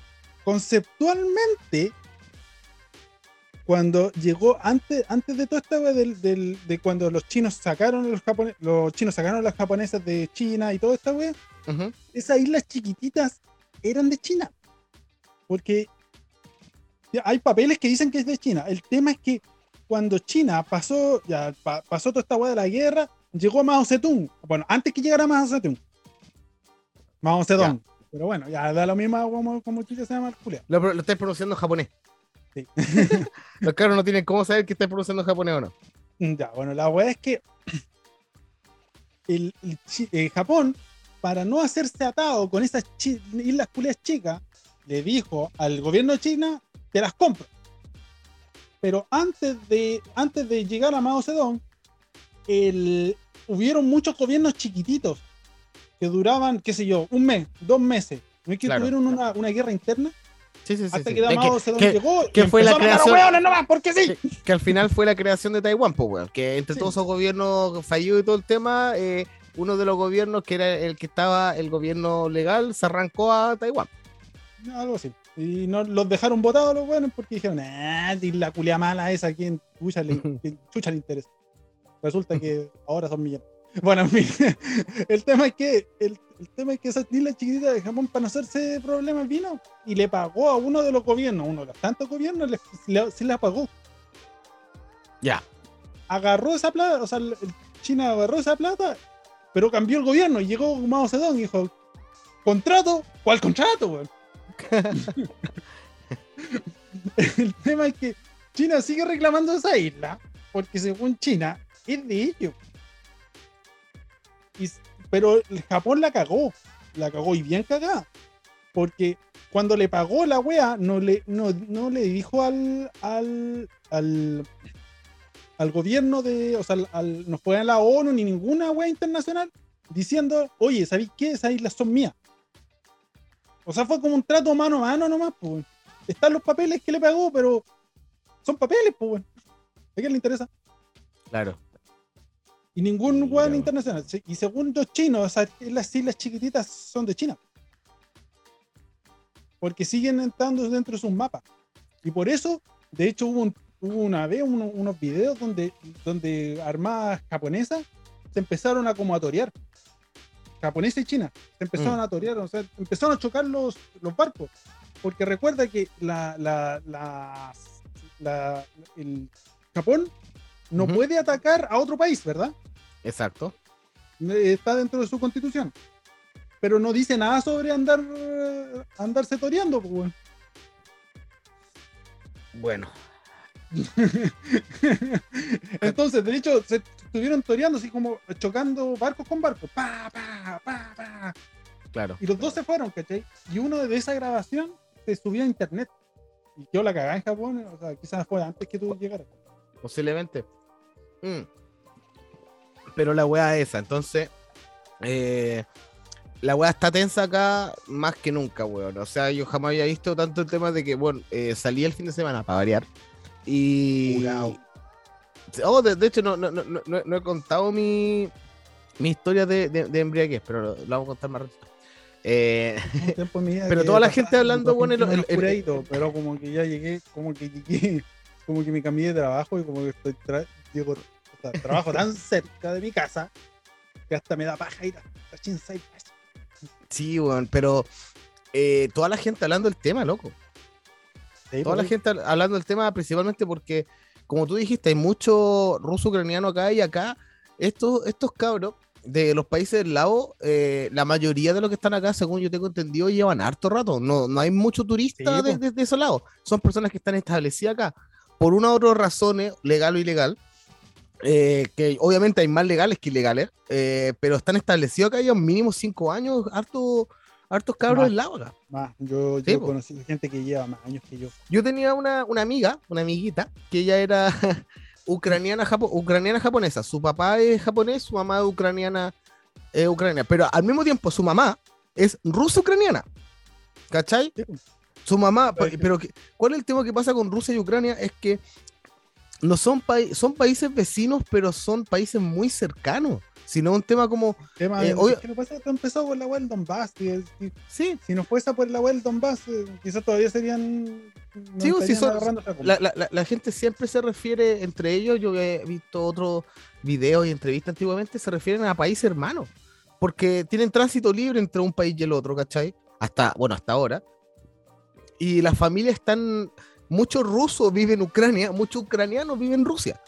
conceptualmente, cuando llegó, antes, antes de todo esto, del, del- de cuando los chinos sacaron a los japoneses, los chinos sacaron a los japoneses de China y todo esta wea, esas islas chiquititas eran de China. Porque ya hay papeles que dicen que es de China. El tema es que cuando China pasó, ya pa- pasó toda esta weá de la guerra, llegó Mao Zedong. Bueno, antes que llegara Mao Zedong. Mao Zedong. Pero bueno, ya da lo mismo como, como se llama el culiao. Lo, lo estáis pronunciando en japonés. Sí. los caros no tienen cómo saber que estáis pronunciando en japonés o no. Ya, bueno, la weá es que el, eh, Japón, para no hacerse atado con esas chi- islas culias chicas, le dijo al gobierno de China, te las compro. Pero antes de, antes de llegar a Mao Zedong, el, hubieron muchos gobiernos chiquititos que duraban, qué sé yo, un mes, dos meses. ¿No es que Claro. tuvieron una, una guerra interna? Sí, sí, sí. hasta sí. que Es Mao que- llegó que y fue la empezó a creación- hueones nomás, porque sí. que, que al final fue la creación de Taiwán, pues, weón. Que entre Sí. todos esos gobiernos fallidos y todo el tema, eh, uno de los gobiernos que era el que estaba, el gobierno legal, se arrancó a Taiwán. No, algo así. Y no, los dejaron votados los buenos porque dijeron, ah, di la culia mala esa, ¿quién chucha le, chucha le interesa? Resulta que ahora son millones. Bueno, el tema es que el, el tema es que esa isla chiquitita de Japón para no hacerse problemas vino y le pagó a uno de los gobiernos, uno de los tantos gobiernos, le, le- sí la pagó. Ya. Agarró esa plata, o sea, China agarró esa plata, pero cambió el gobierno y llegó Mao Zedong y dijo, contrato, ¿cuál contrato, weón? el tema es que China sigue reclamando esa isla, porque según China es de ellos. Pero el Japón la cagó, la cagó y bien cagada. Porque cuando le pagó la wea, no le, no, no le dijo al, al, al, al gobierno de, o sea, al, no fue a la ONU ni ninguna wea internacional diciendo, oye, ¿sabéis qué? Esas islas son mías. O sea, fue como un trato mano a mano nomás, pues. Están los papeles que le pagó, pero son papeles, pues, weón. ¿A quién le interesa? Claro. Y ningún weón internacional. Y según los chinos, esas las islas chiquititas son de China. Porque siguen entrando dentro de sus mapas. Y por eso, de hecho, hubo, un- hubo una vez uno- unos videos donde, donde armadas japonesas se empezaron a como a torear. Japonesa y China. Se empezaron Mm. a torear, o sea, empezaron a chocar los, los barcos. Porque recuerda que la, la, las- la- el Japón no puede atacar a otro país, ¿verdad? Exacto. Eh, Está dentro de su constitución. Pero no dice nada sobre andar eh, andarse toreando, pues. Bueno. Entonces, de hecho, se estuvieron toreando así como chocando barcos con barcos. Pa, pa, pa, pa. Claro. Y los dos se fueron, ¿cachai? Y uno de esa grabación se subió a internet. Y yo la cagaba en Japón, o sea, quizás fue antes que tú llegaras. Posiblemente. Mm. Pero la weá es esa. Entonces, eh, la weá está tensa acá más que nunca, weón. O sea, yo jamás había visto tanto el tema de que, bueno, eh, salí el fin de semana para variar. Y. Oh, de, de hecho, no, no, no, no, no he contado mi, mi historia de, de, de embriaguez, pero lo, lo vamos a contar más ratito. Eh, Pero toda la gente hablando, bueno, el- el- el- pero como que ya llegué, como que llegué, como que me cambié de trabajo y como que estoy tra- llego, o sea, trabajo tan cerca de mi casa que hasta me da paja ir a sí, weón, pero eh, toda la gente hablando del tema, loco. Sí, Toda la gente hab- hablando del tema principalmente porque, como tú dijiste, hay mucho ruso ucraniano acá y acá. Estos, estos cabros de los países del lado, eh, la mayoría de los que están acá, según yo tengo entendido, llevan harto rato. No, no hay mucho turista Sí, de, de- de esos lados. Son personas que están establecidas acá por una u otra razones, legal o ilegal. Eh, que obviamente hay más legales que ilegales, eh, pero están establecidos acá ya mínimo cinco años, harto, hartos cabros Más. lado acá. más, yo, Sí, yo po. conocí gente que lleva más años que yo. Yo tenía una, una amiga, una amiguita, que ella era ucraniana, japo- ucraniana japonesa. Su papá es japonés, su mamá es ucraniana, eh, ucraniana. Pero al mismo tiempo, su mamá es ruso-ucraniana. ¿Cachai? Sí, po. Su mamá, Pero que- que- ¿cuál es el tema que pasa con Rusia y Ucrania? Es que no son, pai- son países vecinos, pero son países muy cercanos. Sino un tema como, Tema, Eh, obvio- ¿Qué le pasa? Esto empezó por la web del Donbass. y- y- sí, si no fuese por la web del Donbass, eh, quizás todavía serían. no Sí, pues, son- la, la- la- la gente siempre se refiere entre ellos, yo he visto otros videos y entrevistas antiguamente, se refieren a países hermanos, porque tienen tránsito libre entre un país y el otro, ¿cachai? Hasta, bueno, hasta ahora. Y las familias están, muchos rusos viven en Ucrania, muchos ucranianos viven en Rusia.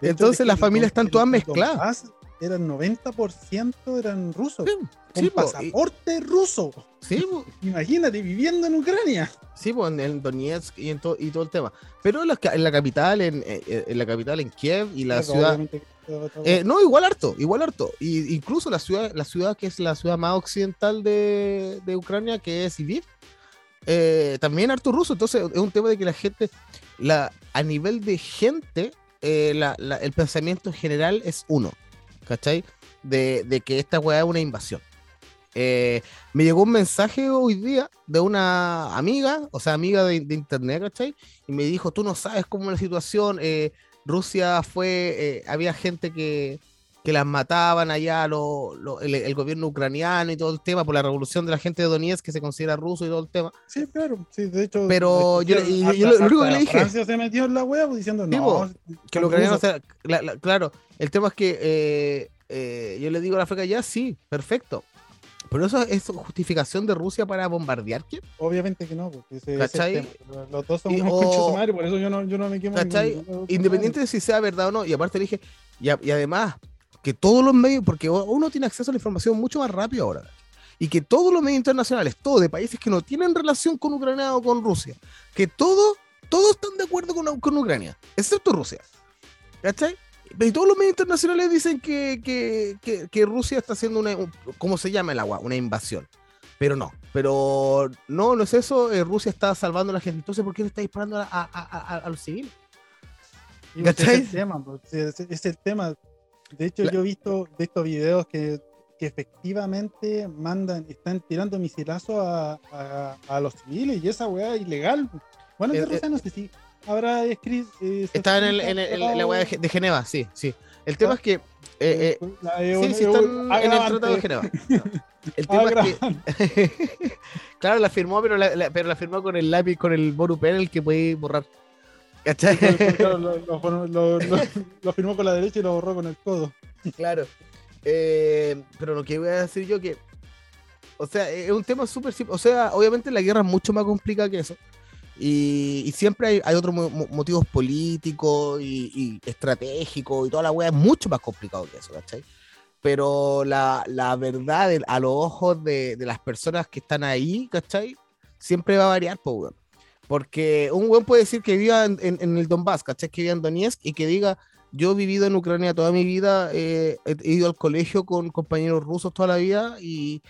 Entonces es que las familias están todas mezcladas. Eran 90% eran rusos. Sí, Con sí, po, y- pasaporte ruso. sí, Imagínate viviendo en Ucrania. Sí, pues en, en Donetsk y, en to- y todo el tema. Pero en la, en la capital, en, eh, en la capital, en Kiev y la ciudad, Eh, no, igual harto, igual harto. Y incluso la ciudad, la ciudad que es la ciudad más occidental de, de Ucrania, que es Lviv, eh, también harto ruso. Entonces es un tema de que la gente, la, a nivel de gente, eh, la- el pensamiento en general es uno, ¿cachai? De, de que esta weá es una invasión. Eh, me llegó un mensaje hoy día de una amiga, o sea, amiga de, de internet, ¿cachai? Y me dijo, tú no sabes cómo es la situación, Rusia fue, había gente que, que las mataban allá, lo- lo- el, el gobierno ucraniano y todo el tema, por la revolución de la gente de Donetsk que se considera ruso y todo el tema. Sí, claro. Sí, de hecho. Pero yo hasta- lo único que le dije- Francia se metió en la web diciendo Sí, no. Que los ucranianos, rusos". o sea, la- la- claro, el tema es que eh, eh, yo le digo a la flaca, ya sí, perfecto. Pero eso es justificación de Rusia para bombardear ¿qué? Obviamente que no, porque ese, ese es ¿Cachai? el tema. Los dos son Y- unos o- madre, por eso yo no, yo no me quemo. Independiente de si sea verdad o no. Y aparte le dije, y además, que todos los medios, porque uno tiene acceso a la información mucho más rápido ahora. Y que todos los medios internacionales, todos de países que no tienen relación con Ucrania o con Rusia, que todos, todos están de acuerdo con, con Ucrania, excepto Rusia. ¿Cachai? Y todos los medios internacionales dicen que, que, que- que Rusia está haciendo una, un- ¿cómo se llama el agua? Una invasión. Pero no, pero no, no es eso. eh, Rusia está salvando a la gente. Entonces, ¿por qué le está disparando a, a- a- a- a los civiles? ¿Cachai? Es el tema, pues, es, es el tema. De hecho, La- yo he visto de estos videos que, que efectivamente mandan, están tirando misilazos a, a, a los civiles y esa weá es ilegal. Bueno, Eh, Rusia no sé si habrá escrito. eh, Está en, el, en, en la weá de, Ge- de Geneva, sí, sí. El tema Ah. es que. eh, eh, la- eh, sí, un- sí, un están en el. Tratado de Geneva. El tema es que. claro, la firmó, pero la, la- pero la firmó con el lápiz, con el Boru Pen, el que puede borrar. ¿Cachai? Claro, lo, lo- lo- lo- lo firmó con la derecha y lo borró con el codo. Claro. Eh, pero lo que voy a decir yo que. O sea, es un tema súper simple. O sea, obviamente la guerra es mucho más complicada que eso. Y, y siempre hay, hay otros mo- mo- motivos políticos y, y estratégicos y toda la weá es mucho más complicado que eso, ¿cachai? Pero la, la verdad a los ojos de, de las personas que están ahí, ¿cachai? Siempre va a variar, weón. Porque un weón puede decir que viva en, en- en el Donbass, ¿cachai? Que viva en Donetsk y que diga, yo he vivido en Ucrania toda mi vida, eh, he ido al colegio con compañeros rusos toda la vida y,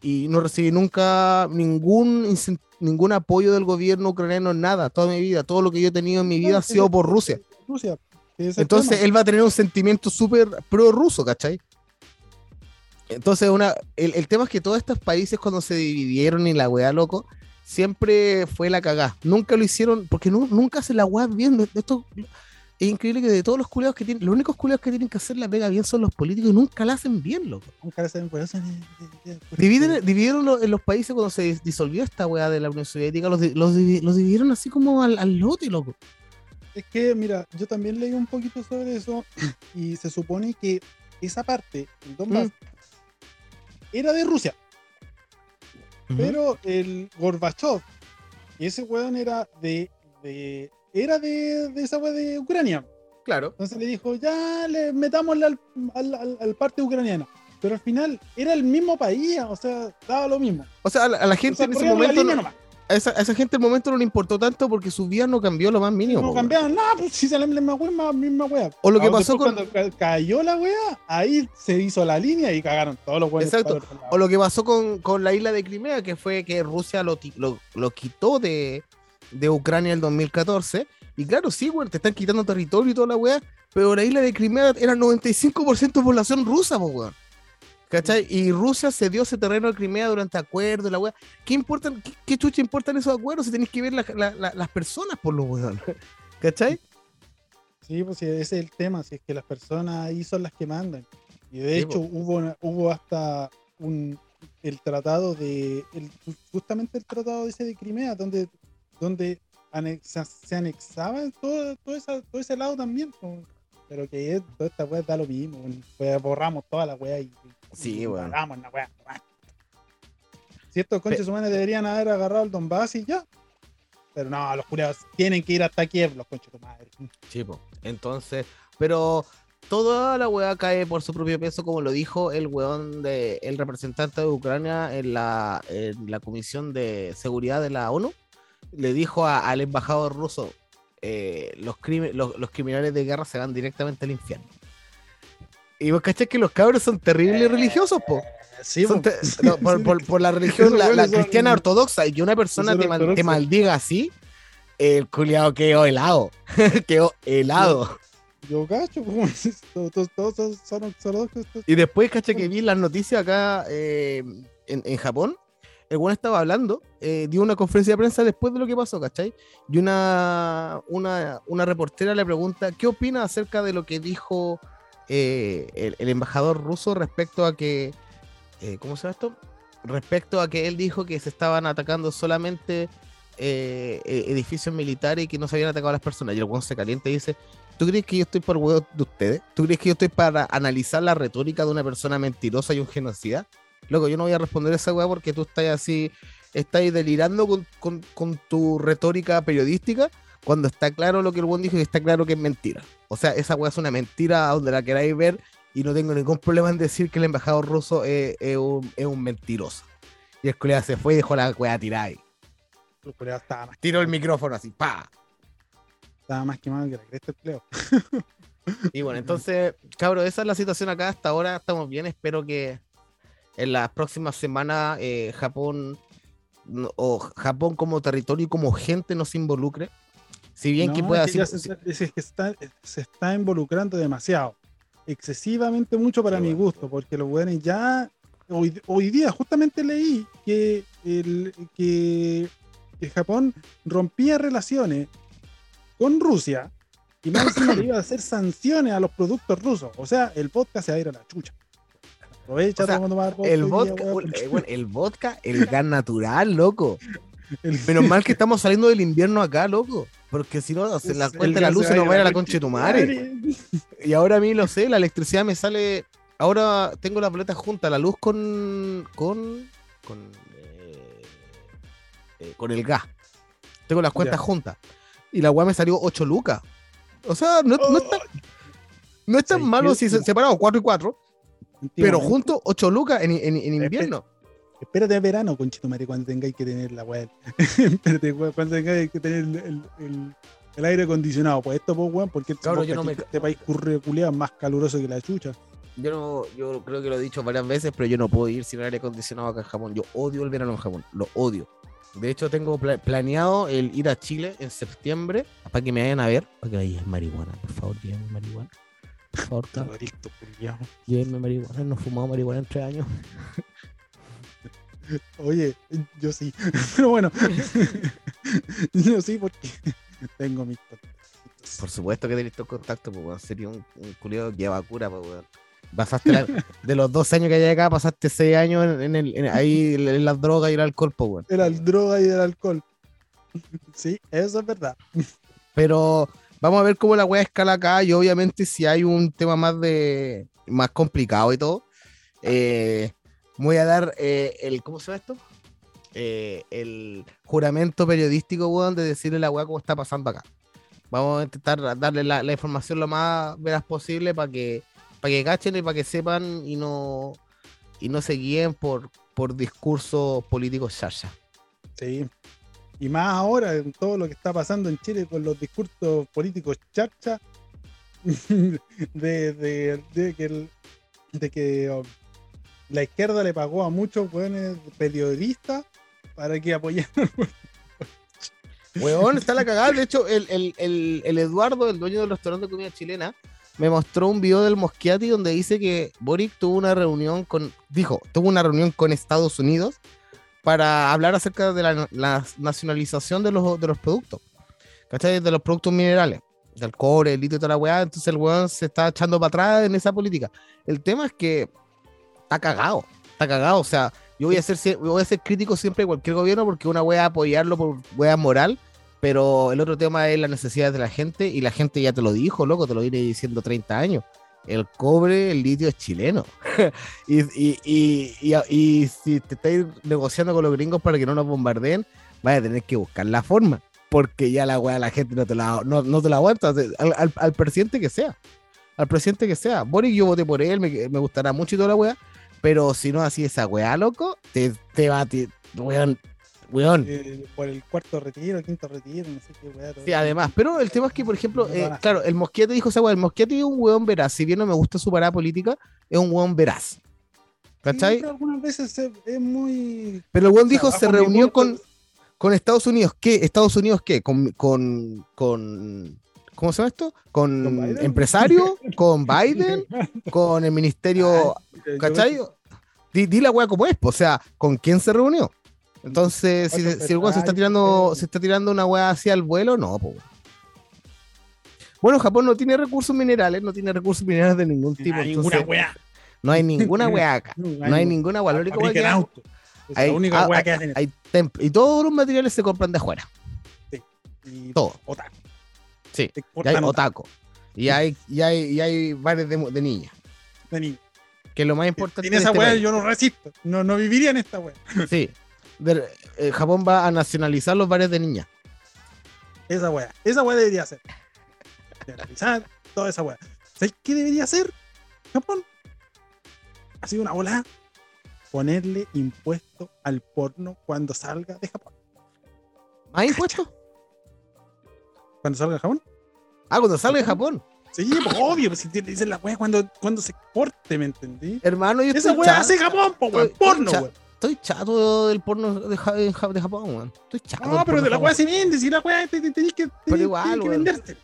y no recibí nunca ningún, ningún apoyo del gobierno ucraniano, nada, toda mi vida. Todo lo que yo he tenido en mi vida ha sido por Rusia. Rusia. Entonces tema. él va a tener un sentimiento súper pro-ruso, ¿cachai? Entonces, una, el, el tema es que todos estos países cuando se dividieron y la weá, loco, siempre fue la cagá. Nunca lo hicieron, porque nu- nunca se la weá bien. Esto es increíble que de todos los culeados que tienen, los únicos culeados que tienen que hacer la pega bien son los políticos y nunca la hacen bien, loco. Nunca ni- ni- por Dividen, dividieron lo- en los países cuando se dis- disolvió esta weá de la Unión Soviética, los, los, los dividieron así como al, al lote, loco. Es que, mira, yo también leí un poquito sobre eso y se supone que esa parte, el Donbass, Mm. era de Rusia, pero el Gorbachev, ese weón era de, de era de, de esa weá de Ucrania. Claro. Entonces le dijo, ya le metámosle al, al, al- al parte ucraniana. Pero al final era el mismo país, o sea, daba lo mismo. O sea, a la, a la O gente sea, en ese momento. no-. A, esa, a esa gente en el momento no le importó tanto porque su vida no cambió lo más mínimo. No po, cambiaban nada, pues si se la misma wea, misma wea. O lo que Ahora, pasó con- Cuando ca- cayó la wea, ahí se hizo la línea y cagaron todos los weones. Exacto. O lo que pasó con, con la isla de Crimea, que fue que Rusia lo, lo, lo quitó de, de Ucrania en el 2014. Y claro, sí, güey, te están quitando territorio y toda la weá, pero la isla de Crimea era 95% población rusa, po, weón. ¿Cachai? Y Rusia cedió ese terreno a Crimea durante acuerdos, la weá. ¿Qué importan, qué, qué chucha importan esos acuerdos si tenéis que ver la- la- la- las personas por los weón? ¿Cachai? Sí, pues ese es el tema, si es que las personas ahí son las que mandan. Y de Sí, hecho po. hubo, hubo hasta un el tratado de el- justamente el tratado ese de Crimea donde donde anexa- se anexaba todo, todo, esa- todo ese lado también. Pero que toda esta weá da lo mismo. pues, borramos toda la weá y, Sí, y weón. hagamos la weá. Si estos conches humanos deberían haber agarrado el Donbass y ya. Pero no, los culiados tienen que ir hasta Kiev, los conches de tu madre. Sí, po. Entonces, pero toda la weá cae por su propio peso, como lo dijo el weón de el representante de Ucrania en la, en la Comisión de Seguridad de la ONU. Le dijo a- al embajador ruso: eh, los, crime- los, los criminales de guerra se van directamente al infierno. Y vos cachás que los cabros son terribles religiosos, po. Sí, Son po. te- no, por, por- por la religión, la, cristiana ortodoxa, y que una persona son te, mal- te maldiga así, el culiado quedó helado. quedó helado. Yo cacho, pues, todos, todos, todos son, ortodoxos. Y después, caché que vi las noticias acá eh, en, en Japón. El buen estaba hablando, eh, dio una conferencia de prensa después de lo que pasó, ¿cachai? Y una, una, una reportera le pregunta, ¿qué opina acerca de lo que dijo eh, el, el embajador ruso respecto a que, eh, ¿cómo se llama esto? Respecto a que él dijo que se estaban atacando solamente eh, eh, edificios militares y que no se habían atacado a las personas. Y el se calienta y dice, ¿tú crees que yo estoy por huevo de ustedes? ¿Tú crees que yo estoy para analizar la retórica de una persona mentirosa y un genocida? Loco, yo no voy a responder esa weá porque tú estás así, estás delirando con, con, con tu retórica periodística cuando está claro lo que el buen dijo y está claro que es mentira. O sea, esa weá es una mentira a donde la queráis ver y no tengo ningún problema en decir que el embajador ruso es, es un, es un mentiroso. Y el colega se fue y dejó la weá tirada ahí. El culiao estaba más, Tiró el micrófono así, pa. estaba más quemado que la cresta el culiao. Y bueno, entonces, cabro, esa es la situación acá. Hasta ahora estamos bien. Espero que en las próximas semanas eh, Japón o Japón como territorio y como gente no se involucre. Si bien que pueda que se, que está, se está involucrando demasiado. Excesivamente mucho para mi gusto, porque los buenos ya. Hoy, hoy día justamente leí que, el, que, que Japón rompía relaciones con Rusia y más encima le iba a hacer sanciones a los productos rusos. O sea, el vodka se va a ir a la chucha. Aprovecha O sea, tomar vodka el día, vodka, bueno, eh, bueno, el vodka, el gas natural, loco. el- Menos mal que estamos saliendo del invierno acá, loco. Porque si no, se la cuenta la luz se va nos va a ir a la concha de tu madre. Y ahora a mí lo sé, la electricidad me sale. Ahora tengo la boleta junta, la luz con. con. con. eh, eh, con el gas. Tengo las cuentas Ya. juntas. Y la weá me salió 8 lucas. O sea, no, no es tan, no es tan ¿Sabes malo si se separado 4 y 4, pero juntos 8 lucas en, en- en invierno. Espérate a verano, conchetumare, cuando tengáis que tener la weá. Espérate, weón, cuando tengáis que tener el, el- el- el aire acondicionado. Pues esto, pues, weón, porque Cabrón, vos yo no me- este país curre culiao es más caluroso que la chucha. Yo no, yo creo que lo he dicho varias veces, pero yo no puedo ir sin aire acondicionado acá en Japón. Yo odio el verano en Japón, lo odio. De hecho, tengo pla- planeado el ir a Chile en septiembre para que me vayan a ver. Para que vayan marihuana, por favor, llévenme marihuana. Por favor, llévenme marihuana. No fumado marihuana en tres años. Oye, yo sí. Pero bueno, yo sí porque tengo mis contactos. Por supuesto que tenéis estos contactos, pues, weón. Sería un, un culiado que lleva cura, pues, weón. Pasaste la- de los dos años que hay acá, pasaste seis años en, en el, en- ahí en las drogas y el alcohol, pues, weón. Era el droga y el alcohol. Sí, eso es verdad. Pero vamos a ver cómo la weá escala acá. Y obviamente, si hay un tema más de más complicado y todo, eh, voy a dar eh, el. ¿Cómo se llama esto? Eh, el juramento periodístico, weón, de decirle a la weá cómo está pasando acá. Vamos a intentar darle la, información lo más veraz posible para que, para que cachen y para que sepan y no, y no se guíen por, por discursos políticos chacha. Sí. Y más ahora en todo lo que está pasando en Chile con los discursos políticos charcha de, de, que, la izquierda le pagó a muchos periodistas para que apoyaran. Weón, está la cagada. De hecho, el, el- el- el Eduardo, el dueño del restaurante de comida chilena, me mostró un video del Moschiati donde dice que Boric tuvo una reunión con, dijo, tuvo una reunión con Estados Unidos para hablar acerca de la, la nacionalización de los, de los productos, ¿cachai? De los productos minerales, del cobre, el litio y toda la weá. Entonces el weón se está echando para atrás en esa política. El tema es que está cagado, está cagado. O sea, yo voy a ser, voy a ser crítico siempre de cualquier gobierno porque una wea apoyarlo por wea moral, pero el otro tema es las necesidades de la gente y la gente ya te lo dijo, loco, te lo viene diciendo 30 años. El cobre, el litio es chileno. y, y, y, y, si te estáis negociando con los gringos para que no nos bombardeen, vas a tener que buscar la forma. Porque ya la wea la gente no te la, no, no te la aguanta. Al, al- al presidente que sea. Al presidente que sea. Boric yo voté por él, me, me gustará mucho y toda la wea. Pero si no así esa weá, loco, te, te va Weón, weón. eh, por el cuarto retiro, quinto retiro, no sé qué weá. Sí, además, pero el tema es que, por ejemplo, eh, claro, el Mosquete dijo esa weá, el Mosquete es un weón veraz, si bien no me gusta su parada política, es un weón veraz. Sí, ¿Cachai? pero algunas veces es muy. Pero el weón dijo, se reunió con, con Estados Unidos, ¿qué? ¿Estados Unidos qué? Con, con, con ¿cómo se llama esto? Con, ¿Con Biden? empresarios, con Biden, con el ministerio, Yo- ¿cachai? Di, di la weá como es, o sea, ¿con quién se reunió? Entonces, si, si el weón se está tirando, se está tirando una weá hacia el vuelo, no, po. Bueno, Japón no tiene recursos minerales, no tiene recursos minerales de ningún tipo. Ah, ninguna entonces, weá. no hay ninguna weá acá. No hay ninguna weá. Lo único weá que hay-. Es Hay- la única ah, weá hay- que hacen. Hay. Y todos los materiales se compran de afuera. Y todo. otaku. Sí, Y hay otaku. Y hay, y hay, y hay bares de, de niñas. de niño. Que es lo más importante. En esa este país. yo no resisto. No, no viviría en esta weá. Sí. De- eh, Japón va a nacionalizar los bares de niñas. Esa weá. Esa weá debería ser. Generalizar toda esa weá. ¿Sabes qué debería hacer Japón? Ha sido una bola. Ponerle impuesto al porno cuando salga de Japón. ¿Más impuestos? Cuando salga de Japón. Ah, cuando salga de Japón. Sí, pues, obvio, pues, si te dicen la weá cuando, cuando se exporte, ¿me entendí? Hermano, yo Esa chato, hace Japón, po, weón. Porno, weón. estoy chato del porno de, Ja- de Ja- de Japón, weón. Estoy chato. No, pero de la japonés. se vende, si la weá te, te, tenés que, tenés igual, que venderte.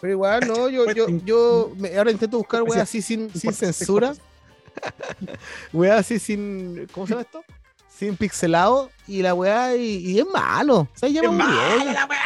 Pero igual, no, yo, yo, Cuesta- yo me- ahora intento buscar weas así sin, sin censura. Weas así sin. ¿Cómo se llama esto? Sin pixelado. Y la wea, y, y es malo. O sea, Es ya. la weá.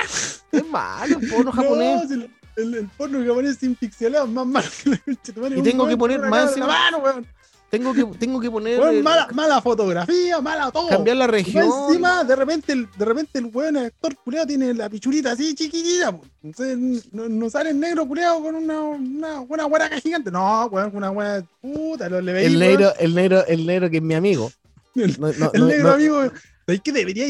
Es malo el porno japonés. No, el, el, el porno japonés sin pixelado es más malo que la concha. Y tengo que poner una más la mano, weón. Tengo que, tengo que poner. Mala, mala fotografía, mala todo. cambiar la Y región. encima, de repente, el, de repente el weón actor culeado tiene la pichulita así chiquitita. po. Entonces, no, no sale el negro culeado con una, una buena guaraca gigante. No, weón, con una weá puta, lo le veis. el negro, el negro, el negro que es mi amigo. El- No, no, El no- negro amigo, ¿sabes que debería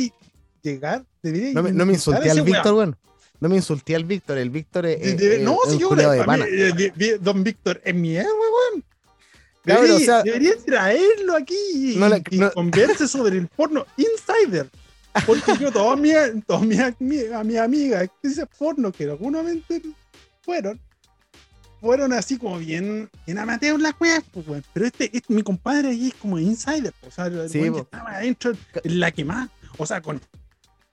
llegar? Debería no me, no me insultar insulté al Víctor, weón. No me insulté al Víctor. El Víctor es. De- es- de- es- no, si yo mí, pana. eh, Don Víctor es mi weón. Debería, o sea- debería traerlo aquí y, No la- y no- converse sobre el porno insider. Porque yo, todas mis, ami- a mis amigas que dicen porno, que algunos fueron, fueron así como bien, bien amateur las weas, pues, weón. Pero este, este- mi compadre ahí es como insider, pues, o sea, el Sí, weón que po. estaba adentro, en la que más, o sea, con,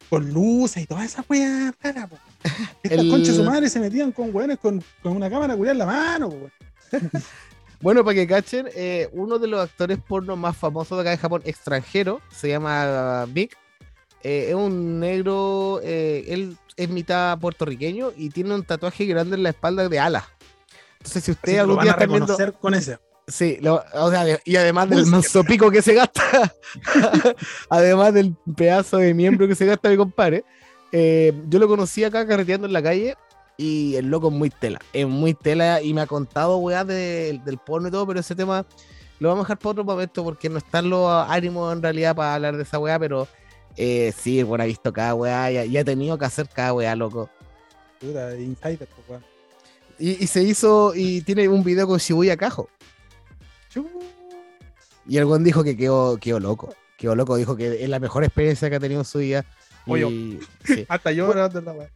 con luces y toda esa wea rara, po. Estas El- conchas de su madre se metían con weones con, con una cámara culiada en la mano, po, weón. Bueno, para que cachen, eh, uno de los actores porno más famosos de acá de Japón, extranjero, se llama Vic. Eh, es un negro, eh, él es mitad puertorriqueño y tiene un tatuaje grande en la espalda de alas. Entonces, si usted algún día está viendo. reconocer con ese. Sí, lo- o sea, y además del Búsqueda. manso pico que se gasta, además del pedazo de miembro que se gasta mi compadre, eh, yo lo conocí acá carreteando en la calle y el loco es muy tela, es muy tela y me ha contado weá de- del porno y todo, pero ese tema lo vamos a dejar para otro momento porque no están los ánimos en realidad para hablar de esa weá, pero eh, sí, bueno, ha visto cada weá y, ha- y ha tenido que hacer cada weá, loco. Puta, insider, weón. Y, y se hizo, y tiene un video con Shibuya Cajo. Y el buen dijo que quedó, quedó loco. Quedó loco, dijo que es la mejor experiencia que ha tenido en su vida. Oye. Y, sí, Hasta yo de la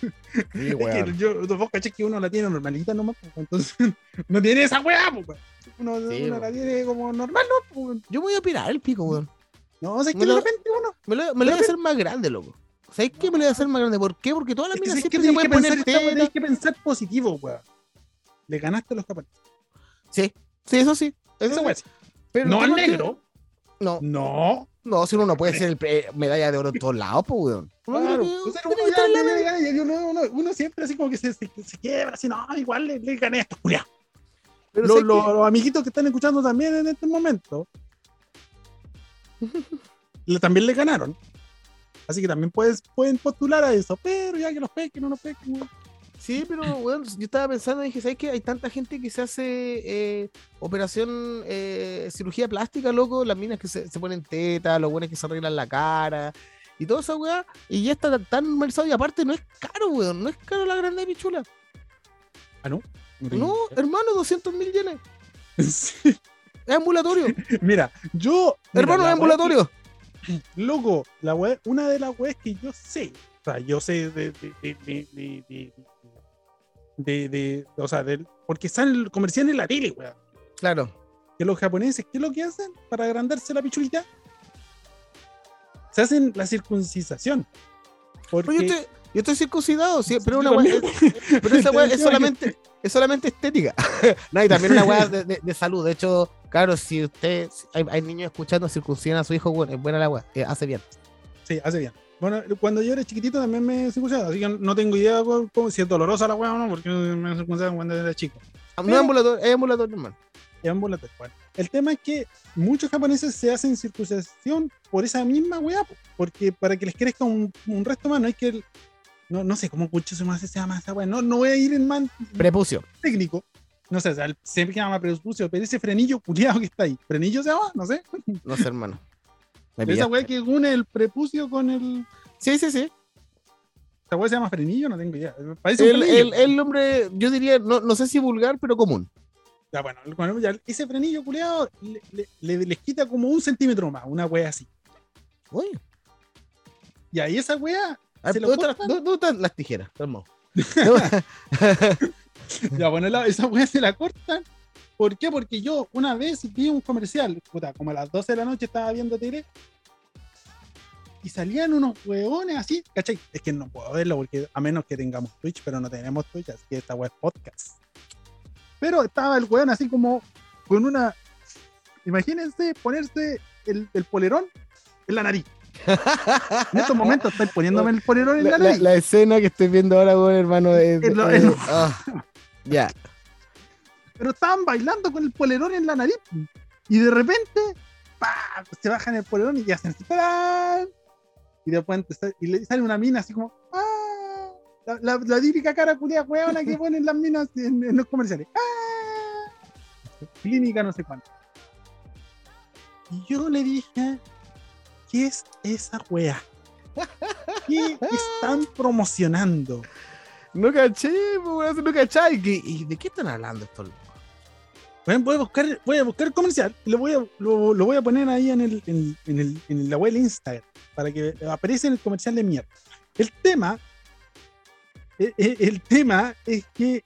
sí, Es que yo, vos caché que uno la tiene normalita nomás, po, entonces no tiene esa weá, weón. Uno, Sí, uno la tiene como normal, ¿no? weón. Yo voy a opinar el pico, weón. No, o sea, es que de lo- repente uno. Me lo, me lo voy a hacer más grande, loco. ¿Sabes qué? Me lo voy a hacer más grande. ¿Por qué? Porque todas las minas siempre se pueden poner teta. que pensar positivo, weón. Le ganaste a los japoneses. Sí, sí, eso sí. Eso Esa sí. Pero No al que- negro. No, No. no, si uno no puede ser el pre- medalla de oro en todos lados, pues, weón. Uno siempre así como que se, se, se quiebra, así, no, igual le, le gané a estos culiados. Pero Los, ¿sabes los- amiguitos que están escuchando también en este momento le- también le ganaron. Así que también puedes, pueden postular a eso, pero ya que los pequen, no los pequen. weón. Sí, pero bueno, yo estaba pensando dije, ¿sabes qué? Hay tanta gente que se hace eh, operación, eh, cirugía plástica, loco, las minas que se, se ponen teta, los buenos que se arreglan la cara y toda esa weá, y ya está tan- tan normalizado y aparte no es caro, weón, no es caro la grande pichula. Ah, no. No, hermano, 200 mil yenes. Sí. Es ambulatorio. Mira, yo. hermano, es ambulatorio. wea- Loco, la wea- una de las weas que yo sé, o sea, yo sé de. de, de, de, o sea, porque sale comercial en la tele, weón. Claro. que los japoneses, ¿qué es lo que hacen para agrandarse la pichulita? Se hacen la circuncisación. Porque yo estoy, yo estoy circuncidado, sí, pero una también, es- Pero esa weá es solamente, es solamente estética. no, y también una weá de salud. De hecho, claro, si usted, hay, hay niños escuchando, circuncidan a su hijo, bueno, es buena la weá, eh, hace bien. Sí, hace bien. Bueno, cuando yo era chiquitito también me circuncidaron, así que no tengo idea cómo, cómo- si es dolorosa la weá o no, porque me circuncidaron cuando era chico. No es ambulatorio, es ambulatorio, hermano. Es ambulatorio. Bueno, el tema es que muchos japoneses se hacen circuncisión por esa misma weá, po, porque para que les crezca un, un resto más, no hay que. No, no sé cómo cucho se se llama esa weá. No, no voy a ir en man Prepucio. técnico. No sé, sea, se llama prepucio, pero ese frenillo culiado que está ahí. ¿Frenillo se llama? No sé. No sé, hermano. Esa weá que une el prepucio con el. Sí, sí, sí. ¿Esa weá se llama frenillo? No tengo idea. Parece un El, el, el nombre, yo diría, no, no sé si vulgar, pero común. Ya, bueno, ese frenillo culiado le, le- le- les quita como un centímetro más, una wea así. Uy. Y ahí esa wea, A ver, ¿Se lo ¿dónde, están, las tijeras? ya bueno, la- esa wea se la cortan. ¿Por qué? Porque yo una vez vi un comercial, puta, como a las 12 de la noche estaba viendo tele y salían unos hueones así, ¿cachai? Es que no puedo verlo porque a menos que tengamos Twitch, pero no tenemos Twitch, así que esta wea es podcast. Pero estaba el hueón así como con una. Imagínense ponerse el, el polerón en la nariz. En estos momentos estoy poniéndome el polerón en la, nariz. la escena que estoy viendo ahora, weón, hermano, es. Lo- ah, ya. pero estaban bailando con el polerón en la nariz. Y de repente, ¡pa! se bajan el polerón y hacen ¡tarán! Y después y le sale una mina así como, ¡ah! La, la- típica cara culia hueona que ponen las minas en, en los comerciales. ¡ah! Clínica no sé cuánto. Y yo le dije, ¿qué es esa wea? ¿Qué están promocionando? No caché, weón, no cachai. ¿Y, de qué están hablando estos locos? Voy a buscar, voy a buscar comercial lo voy a, lo, voy a poner ahí en, el, en, en el, en la web Instagram para que aparezca en el comercial de mierda. El tema, eh, eh, el tema es que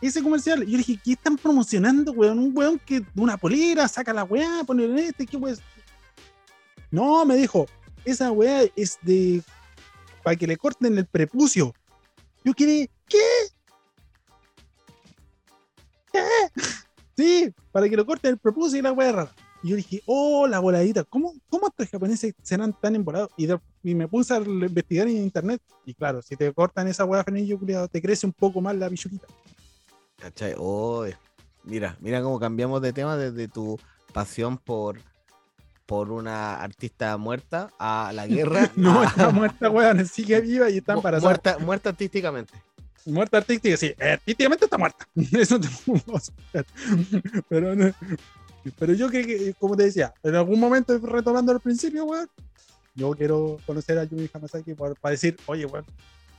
ese comercial, yo dije, ¿qué están promocionando, weón? Un weón que una polera saca la weá, pone en este, ¿qué weón? No, me dijo, esa weá es de para que le corten el prepucio. Yo quedé, ¿qué? ¿Qué? Sí, para que lo corten el prepucio y la weá rara. Y yo dije, oh, la voladita, ¿cómo, cómo estos japoneses serán tan embolados? Y, me puse a investigar en internet. Y claro, si te cortan esa weá frenillo, culiado, te crece un poco más la pichulita. ¿Cachai? Oh, mira, mira cómo cambiamos de tema desde tu pasión por, por una artista muerta a la guerra. No, a- está muerta, weón, sigue viva y está embarazada. muerta, muerta artísticamente. Muerta artística, sí, artísticamente está muerta. Eso te. Pero, pero yo creo que, como te decía, en algún momento, retomando al principio, weón, yo quiero conocer a Yumi Hamasaki para, decir, oye, weón.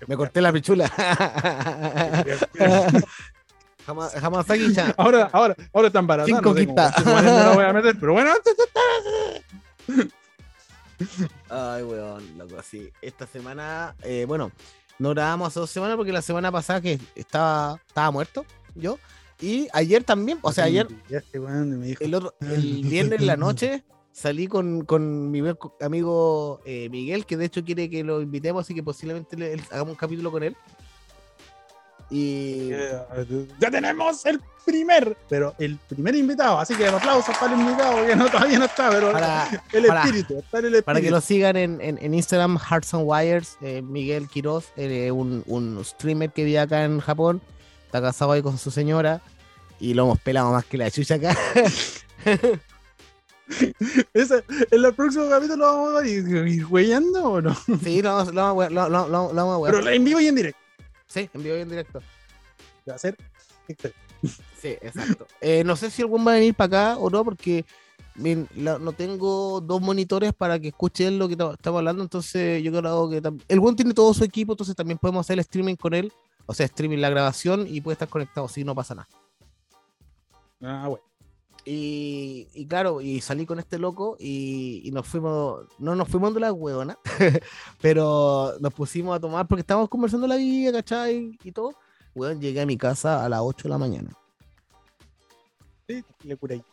Me corté la pichula. jamás chan. Ahora, ahora, ahora está embarazada. Sin no sé cómo no la voy a meter, pero bueno, antes Ay, weón, loco, sí. Esta semana, eh, bueno, no grabamos hace dos semanas porque la semana pasada que estaba, estaba muerto yo. Y ayer también, o sea, ayer, el, otro, el viernes en la noche, salí con, con mi amigo eh, Miguel, que de hecho quiere que lo invitemos, así que posiblemente le- hagamos un capítulo con él. Y ya tenemos el primer, pero el primer invitado, así que aplausos para el invitado, que no, todavía no está, pero para, el para- espíritu, está en el espíritu. para que lo sigan en, en- en Instagram, Hearts and Wires, eh, Miguel Quiroz, eh, un, un streamer que vive acá en Japón, está casado ahí con su señora y lo hemos pelado más que la chucha acá. Ese- en el próximo capítulo vamos a ir, ir huellando o no? sí, lo vamos, lo a- lo- lo- lo- lo vamos a Pero en vivo y en directo. Sí, en vivo y en directo. Va a ser excelente. Sí, exacto. Eh, no sé si algún va a venir para acá o no, porque la- no tengo dos monitores para que escuchen lo que ta- estamos hablando, entonces yo creo que el buen tiene todo su equipo, entonces también podemos hacer el streaming con él, o sea, streaming la grabación y puede estar conectado, si no pasa nada. Ah, bueno. Y, y claro, y salí con este loco y, y nos fuimos, no nos fuimos de la huevona, pero nos pusimos a tomar porque estábamos conversando la vida, ¿cachai? Y todo. Weón, llegué a mi casa a las 8 de la mañana. Sí, le curé.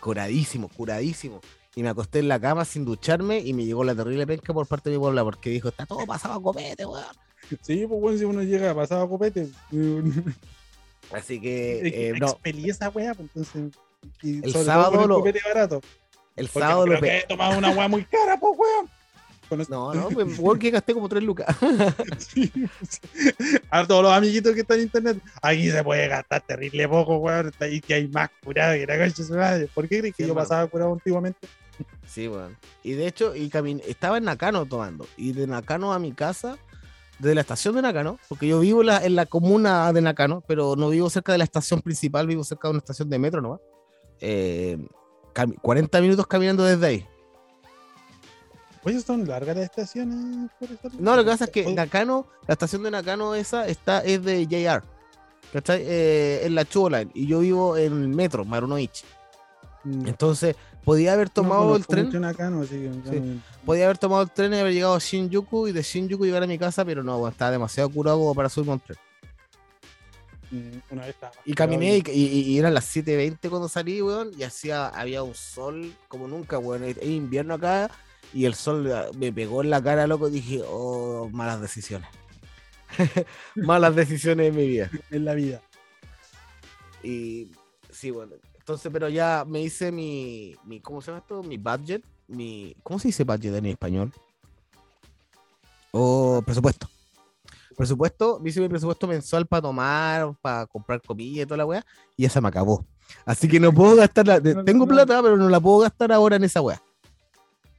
curadísimo, curadísimo. Y me acosté en la cama sin ducharme y me llegó la terrible penca por parte de mi puebla porque dijo, está todo pasado a copete, weón. Sí, pues bueno, si uno llega pasado a copete, Así que, eh, no, esa wea, pues entonces. Y El sábado el lo- barato. el Porque sábado no lo pe- tomado una wea muy cara, pues weón. No, no, pues, weón, que gasté como 3 lucas. Sí, sí. A todos los amiguitos que están en internet, aquí se puede gastar terrible poco, weón. ahí que hay más curado que la concha su madre. ¿Por qué crees que Sí, yo pasaba curado antiguamente? Sí, weón. Y de hecho, y camin- estaba en Nakano tomando. Y de Nakano a mi casa, de la estación de Nakano, porque yo vivo en la, en la comuna de Nakano, pero no vivo cerca de la estación principal, vivo cerca de una estación de metro nomás. Eh, cami- 40 minutos caminando desde ahí. Oye, son largas las estaciones. No, lo que pasa es que Nakano, la estación de Nakano esa está, es de JR. ¿Cachai? Eh, en la Chuo Line. Y yo vivo en el metro, Marunoichi. mm, Entonces, podía haber no tomado el tren. mucho Nakano, así que- Sí. Podía haber tomado el tren y haber llegado a Shinjuku y de Shinjuku llegar a mi casa, pero no, estaba demasiado curado como para subirme a un tren. Mm, Una vez estaba Y caminé y, y- y eran las 7.20 cuando salí, weón, y hacía, había un sol como nunca, weón. Es invierno acá y el sol ah, me pegó en la cara, loco, y dije, oh, malas decisiones. malas decisiones en mi vida. en la vida. Y sí, bueno. Entonces, pero ya me hice mi, mi ¿cómo se llama esto? Mi budget. Mi, ¿Cómo se dice budget en español? O presupuesto. Presupuesto, me hice mi presupuesto mensual para tomar, para comprar comida y toda la weá, y esa me acabó. Así que no puedo gastar la, tengo plata, pero no la puedo gastar ahora en esa weá.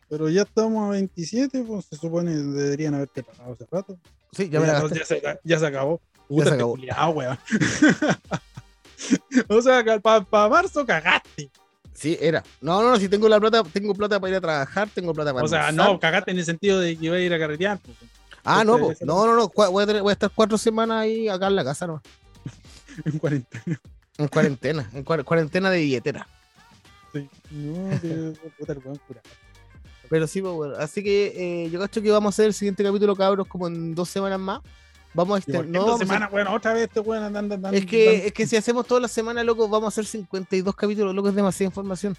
Pero ya estamos a 27, pues se supone que deberían haberte pagado hace rato. Sí, ya me la Ya, gasté. ya se, ya se acabó. Ya Puta, se te acabó. culiao, weón. o sea, para marzo cagaste. Sí, era. No, no, no, si tengo la plata, tengo plata para ir a trabajar, tengo plata para O sea, almorzar. no, cagaste en el sentido de que iba a ir a carretear. pues. Ah, no, po. Ese- no, no, no, cua- voy a, tener- voy a estar cuatro semanas ahí acá en la casa, ¿no? En cuarentena. En cuarentena, en cua- cuarentena de billetera. Sí. No, sí, puta. Pero sí, pues bueno. Así que eh, yo cacho que vamos a hacer el siguiente capítulo, cabros, como en dos semanas más. Vamos a qué No, dos a semanas, weón, otra vez este weón andando, andando. es, que, es que si hacemos todas las semanas, loco, vamos a hacer 52 capítulos, loco, es demasiada información.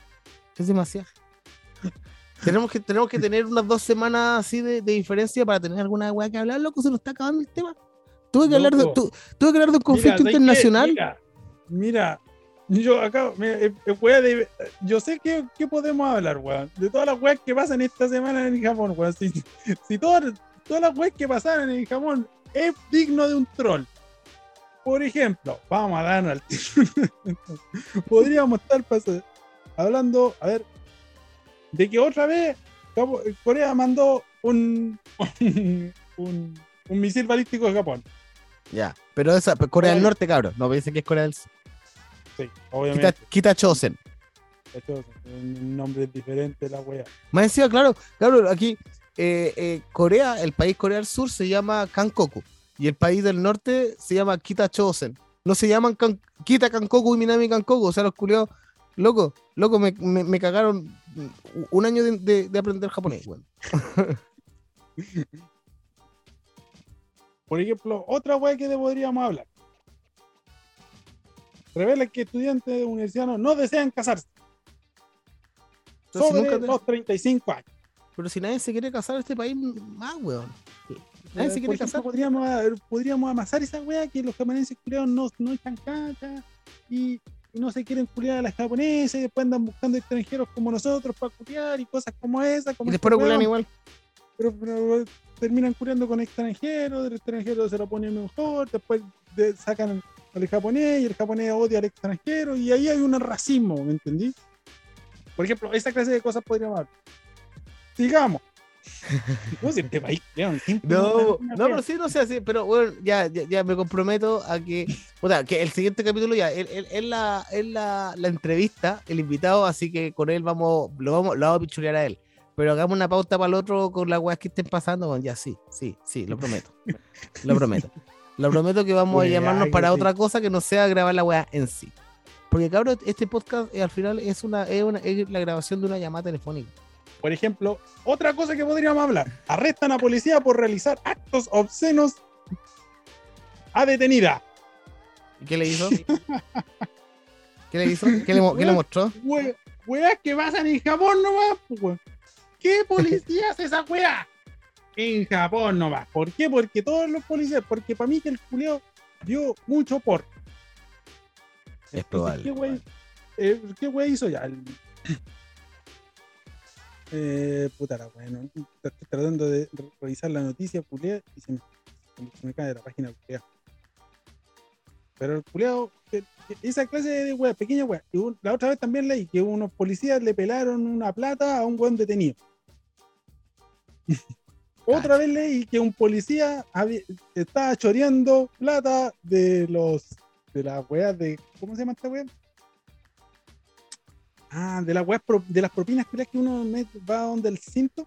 Es demasiado. tenemos, que, tenemos que tener unas dos semanas así de, de diferencia para tener alguna weá que hablar, loco, se nos está acabando el tema. Tuve que, hablar de, tu- tuve que hablar de un conflicto internacional. Mira, mira, yo acá, mira, eh, eh, de- yo sé que, que podemos hablar, weón, de todas las weas que pasan esta semana en Japón, weón. Si, si todas, todas las weas que pasaron en Japón es digno de un troll. Por ejemplo, vamos a darnos al Podríamos estar hablando, a ver, de que otra vez Corea mandó un, un, un misil balístico a Japón. Ya, pero esa, Corea del. Norte, cabros. No piensen que es Corea del Sur. Sí, Quita, obviamente. quita Chosen. Esto es un nombre diferente la wea. Más encima, claro, claro, aquí eh, eh, Corea, el país Corea del Sur se llama Kankoku y el país del norte se llama Kita Chosen. No se llaman Kan- Kita Kankoku y Minami Kankoku, o sea, los culiados, loco, loco, me, me- me cagaron un año de, de- de aprender japonés, weón. Por ejemplo, otra wea que podríamos hablar. Revela que estudiantes universitarios no desean casarse. Entonces, sobre nunca te- los 35 años. Pero si nadie se quiere casar en este país, más, weón. Nadie se quiere casar. podríamos, podríamos amasar esa wea que los japoneses culiados no, no echan caca y no se quieren culiar a las japonesas y después andan buscando extranjeros como nosotros para culiar y cosas como esa. Como Y después lo culian igual. pero, pero terminan curiando con extranjeros, del extranjero se lo ponen mejor, después de- sacan al japonés y el japonés odia al extranjero y ahí hay un racismo, ¿me entendí? Por ejemplo, esa clase de cosas podríamos hablar. Sigamos. No No, pero sí, no sé así, pero bueno, ya, ya, ya me comprometo a que, puta, que el siguiente capítulo ya, él la, él la, la entrevista, el invitado, así que con él vamos, lo vamos, lo vamos a pichulear a él. Pero hagamos una pauta para el otro con las weas que estén pasando, bueno, ya sí, sí, sí, lo prometo. lo prometo. Lo prometo que vamos a llamarnos para sí. otra cosa que no sea grabar la wea en sí. Porque cabrón, este podcast eh, al final es una, es una, es la grabación de una llamada telefónica. Por ejemplo, otra cosa que podríamos hablar. Arrestan a policía por realizar actos obscenos a detenida. ¿Y qué le hizo? ¿Qué le hizo? ¿Qué le, mo- qué le mostró? We- Weas que pasan en Japón nomás, pues. ¿Qué policía hace esa wea? En Japón nomás. ¿Por qué? Porque todos los policías, porque para mí que el culeo dio mucho por. Es probable. ¿Qué wea, eh, ¿qué wea hizo ya? El- Eh, puta la weá, ¿no? Estoy tratando de re- revisar la noticia, culiá, y se me, se me cae de la página, culiá. Pero el que esa clase de weá, pequeña weá. La otra vez también leí que unos policías le pelaron una plata a un weón detenido. Otra vez leí que un policía había- estaba choreando plata de los de las weas de. ¿Cómo se llama esta wea? Ah, de las weas pro- de las propinas que uno va donde el cinto.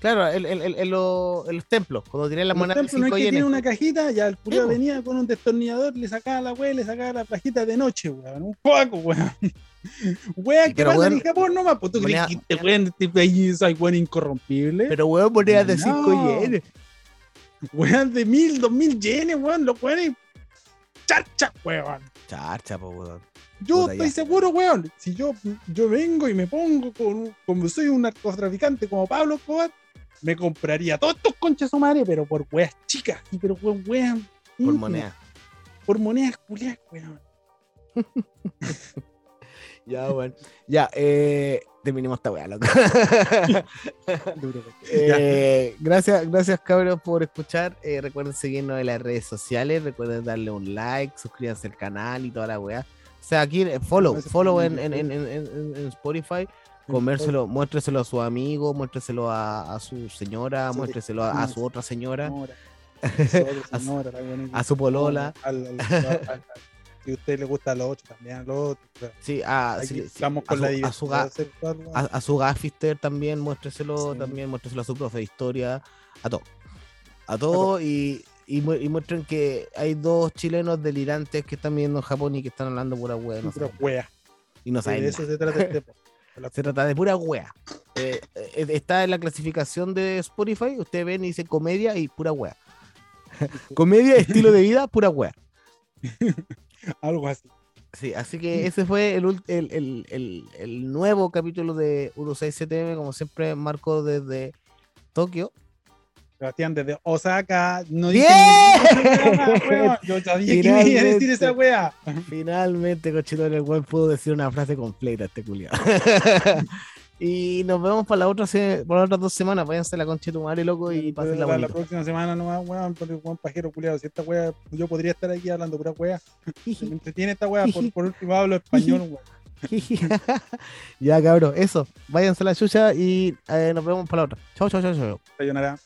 Claro, el, el, el, el- lo- en los templos, cuando tienen las Por monedas de ejemplo, no es 5 que tiene una cajita, ya el culiao po. venía con un destornillador, le sacaba la wea, y le sacaba la plajita de noche, weón. Un juego, weón. Que Pero, pasa weón, en Japón nomás, pues tú crees moneda- que este weón, este país hay weón incorrompible. Pero weón, monedas de No. 5 yenes. Weón de mil, dos mil yenes, weón, los weones. Chacha, weón. Charcha, po, weón. Yo Puta, estoy ya. seguro, weón. Si yo, yo vengo y me pongo con, como soy un narcotraficante como Pablo Escobar, me compraría todos estos conchas madre, pero por weas chicas. Y pero weón, weón. Por íntimas, moneda. Por monedas culiadas, weón. Ya, weón. Ya, eh, terminemos esta weá, loco. Eh, gracias, gracias cabros por escuchar. Eh, recuerden seguirnos en las redes sociales. Recuerden darle un like, suscríbanse al canal y toda la weá. O sea, aquí eh, follow, follow en, en, en, en- Spotify. Comérselo, muéstreselo a su amigo, muéstreselo a, a su señora, muéstreselo a, su otra señora, A su- a polola. Si a usted le gusta a los otros, también a los otros. Sí, a, sí, sí, a su- a su ga- sexual, weón. a, a su gafister también, muéstreselo Sí. también, muéstreselo a su profe de historia, a todo. A todo y, y, mu- y muestren que hay dos chilenos delirantes que están viviendo en Japón y que están hablando pura wea. No wea. y no saben de nada. eso se trata este. De la- Se trata de pura wea. Eh, eh, está en la clasificación de Spotify, ustedes ven y dice comedia y pura wea. comedia, estilo de vida, pura wea. Algo así. Sí, así que ese fue el, el, el- el- el nuevo capítulo de 167M, como siempre, Marco desde Tokio. Sebastián, desde Osaka. No ¡Bien! weón. Yo sabía que me iba a decir esa wea. Finalmente, Cochilón, el buen pudo decir una frase completa este culiado. y nos vemos para, la otra se- para las otras dos semanas. Váyanse la concha de tu madre, loco, y pásenla la, la próxima semana nomás, weón, por el buen pajero culiado. Si esta wea, yo podría estar aquí hablando pura wea. Se me entretiene esta wea, por, por último hablo español, weón. ya, cabrón, eso. Váyanse a la chucha y eh, nos vemos para la otra. Chao, chao, chao, chao. Sayonara.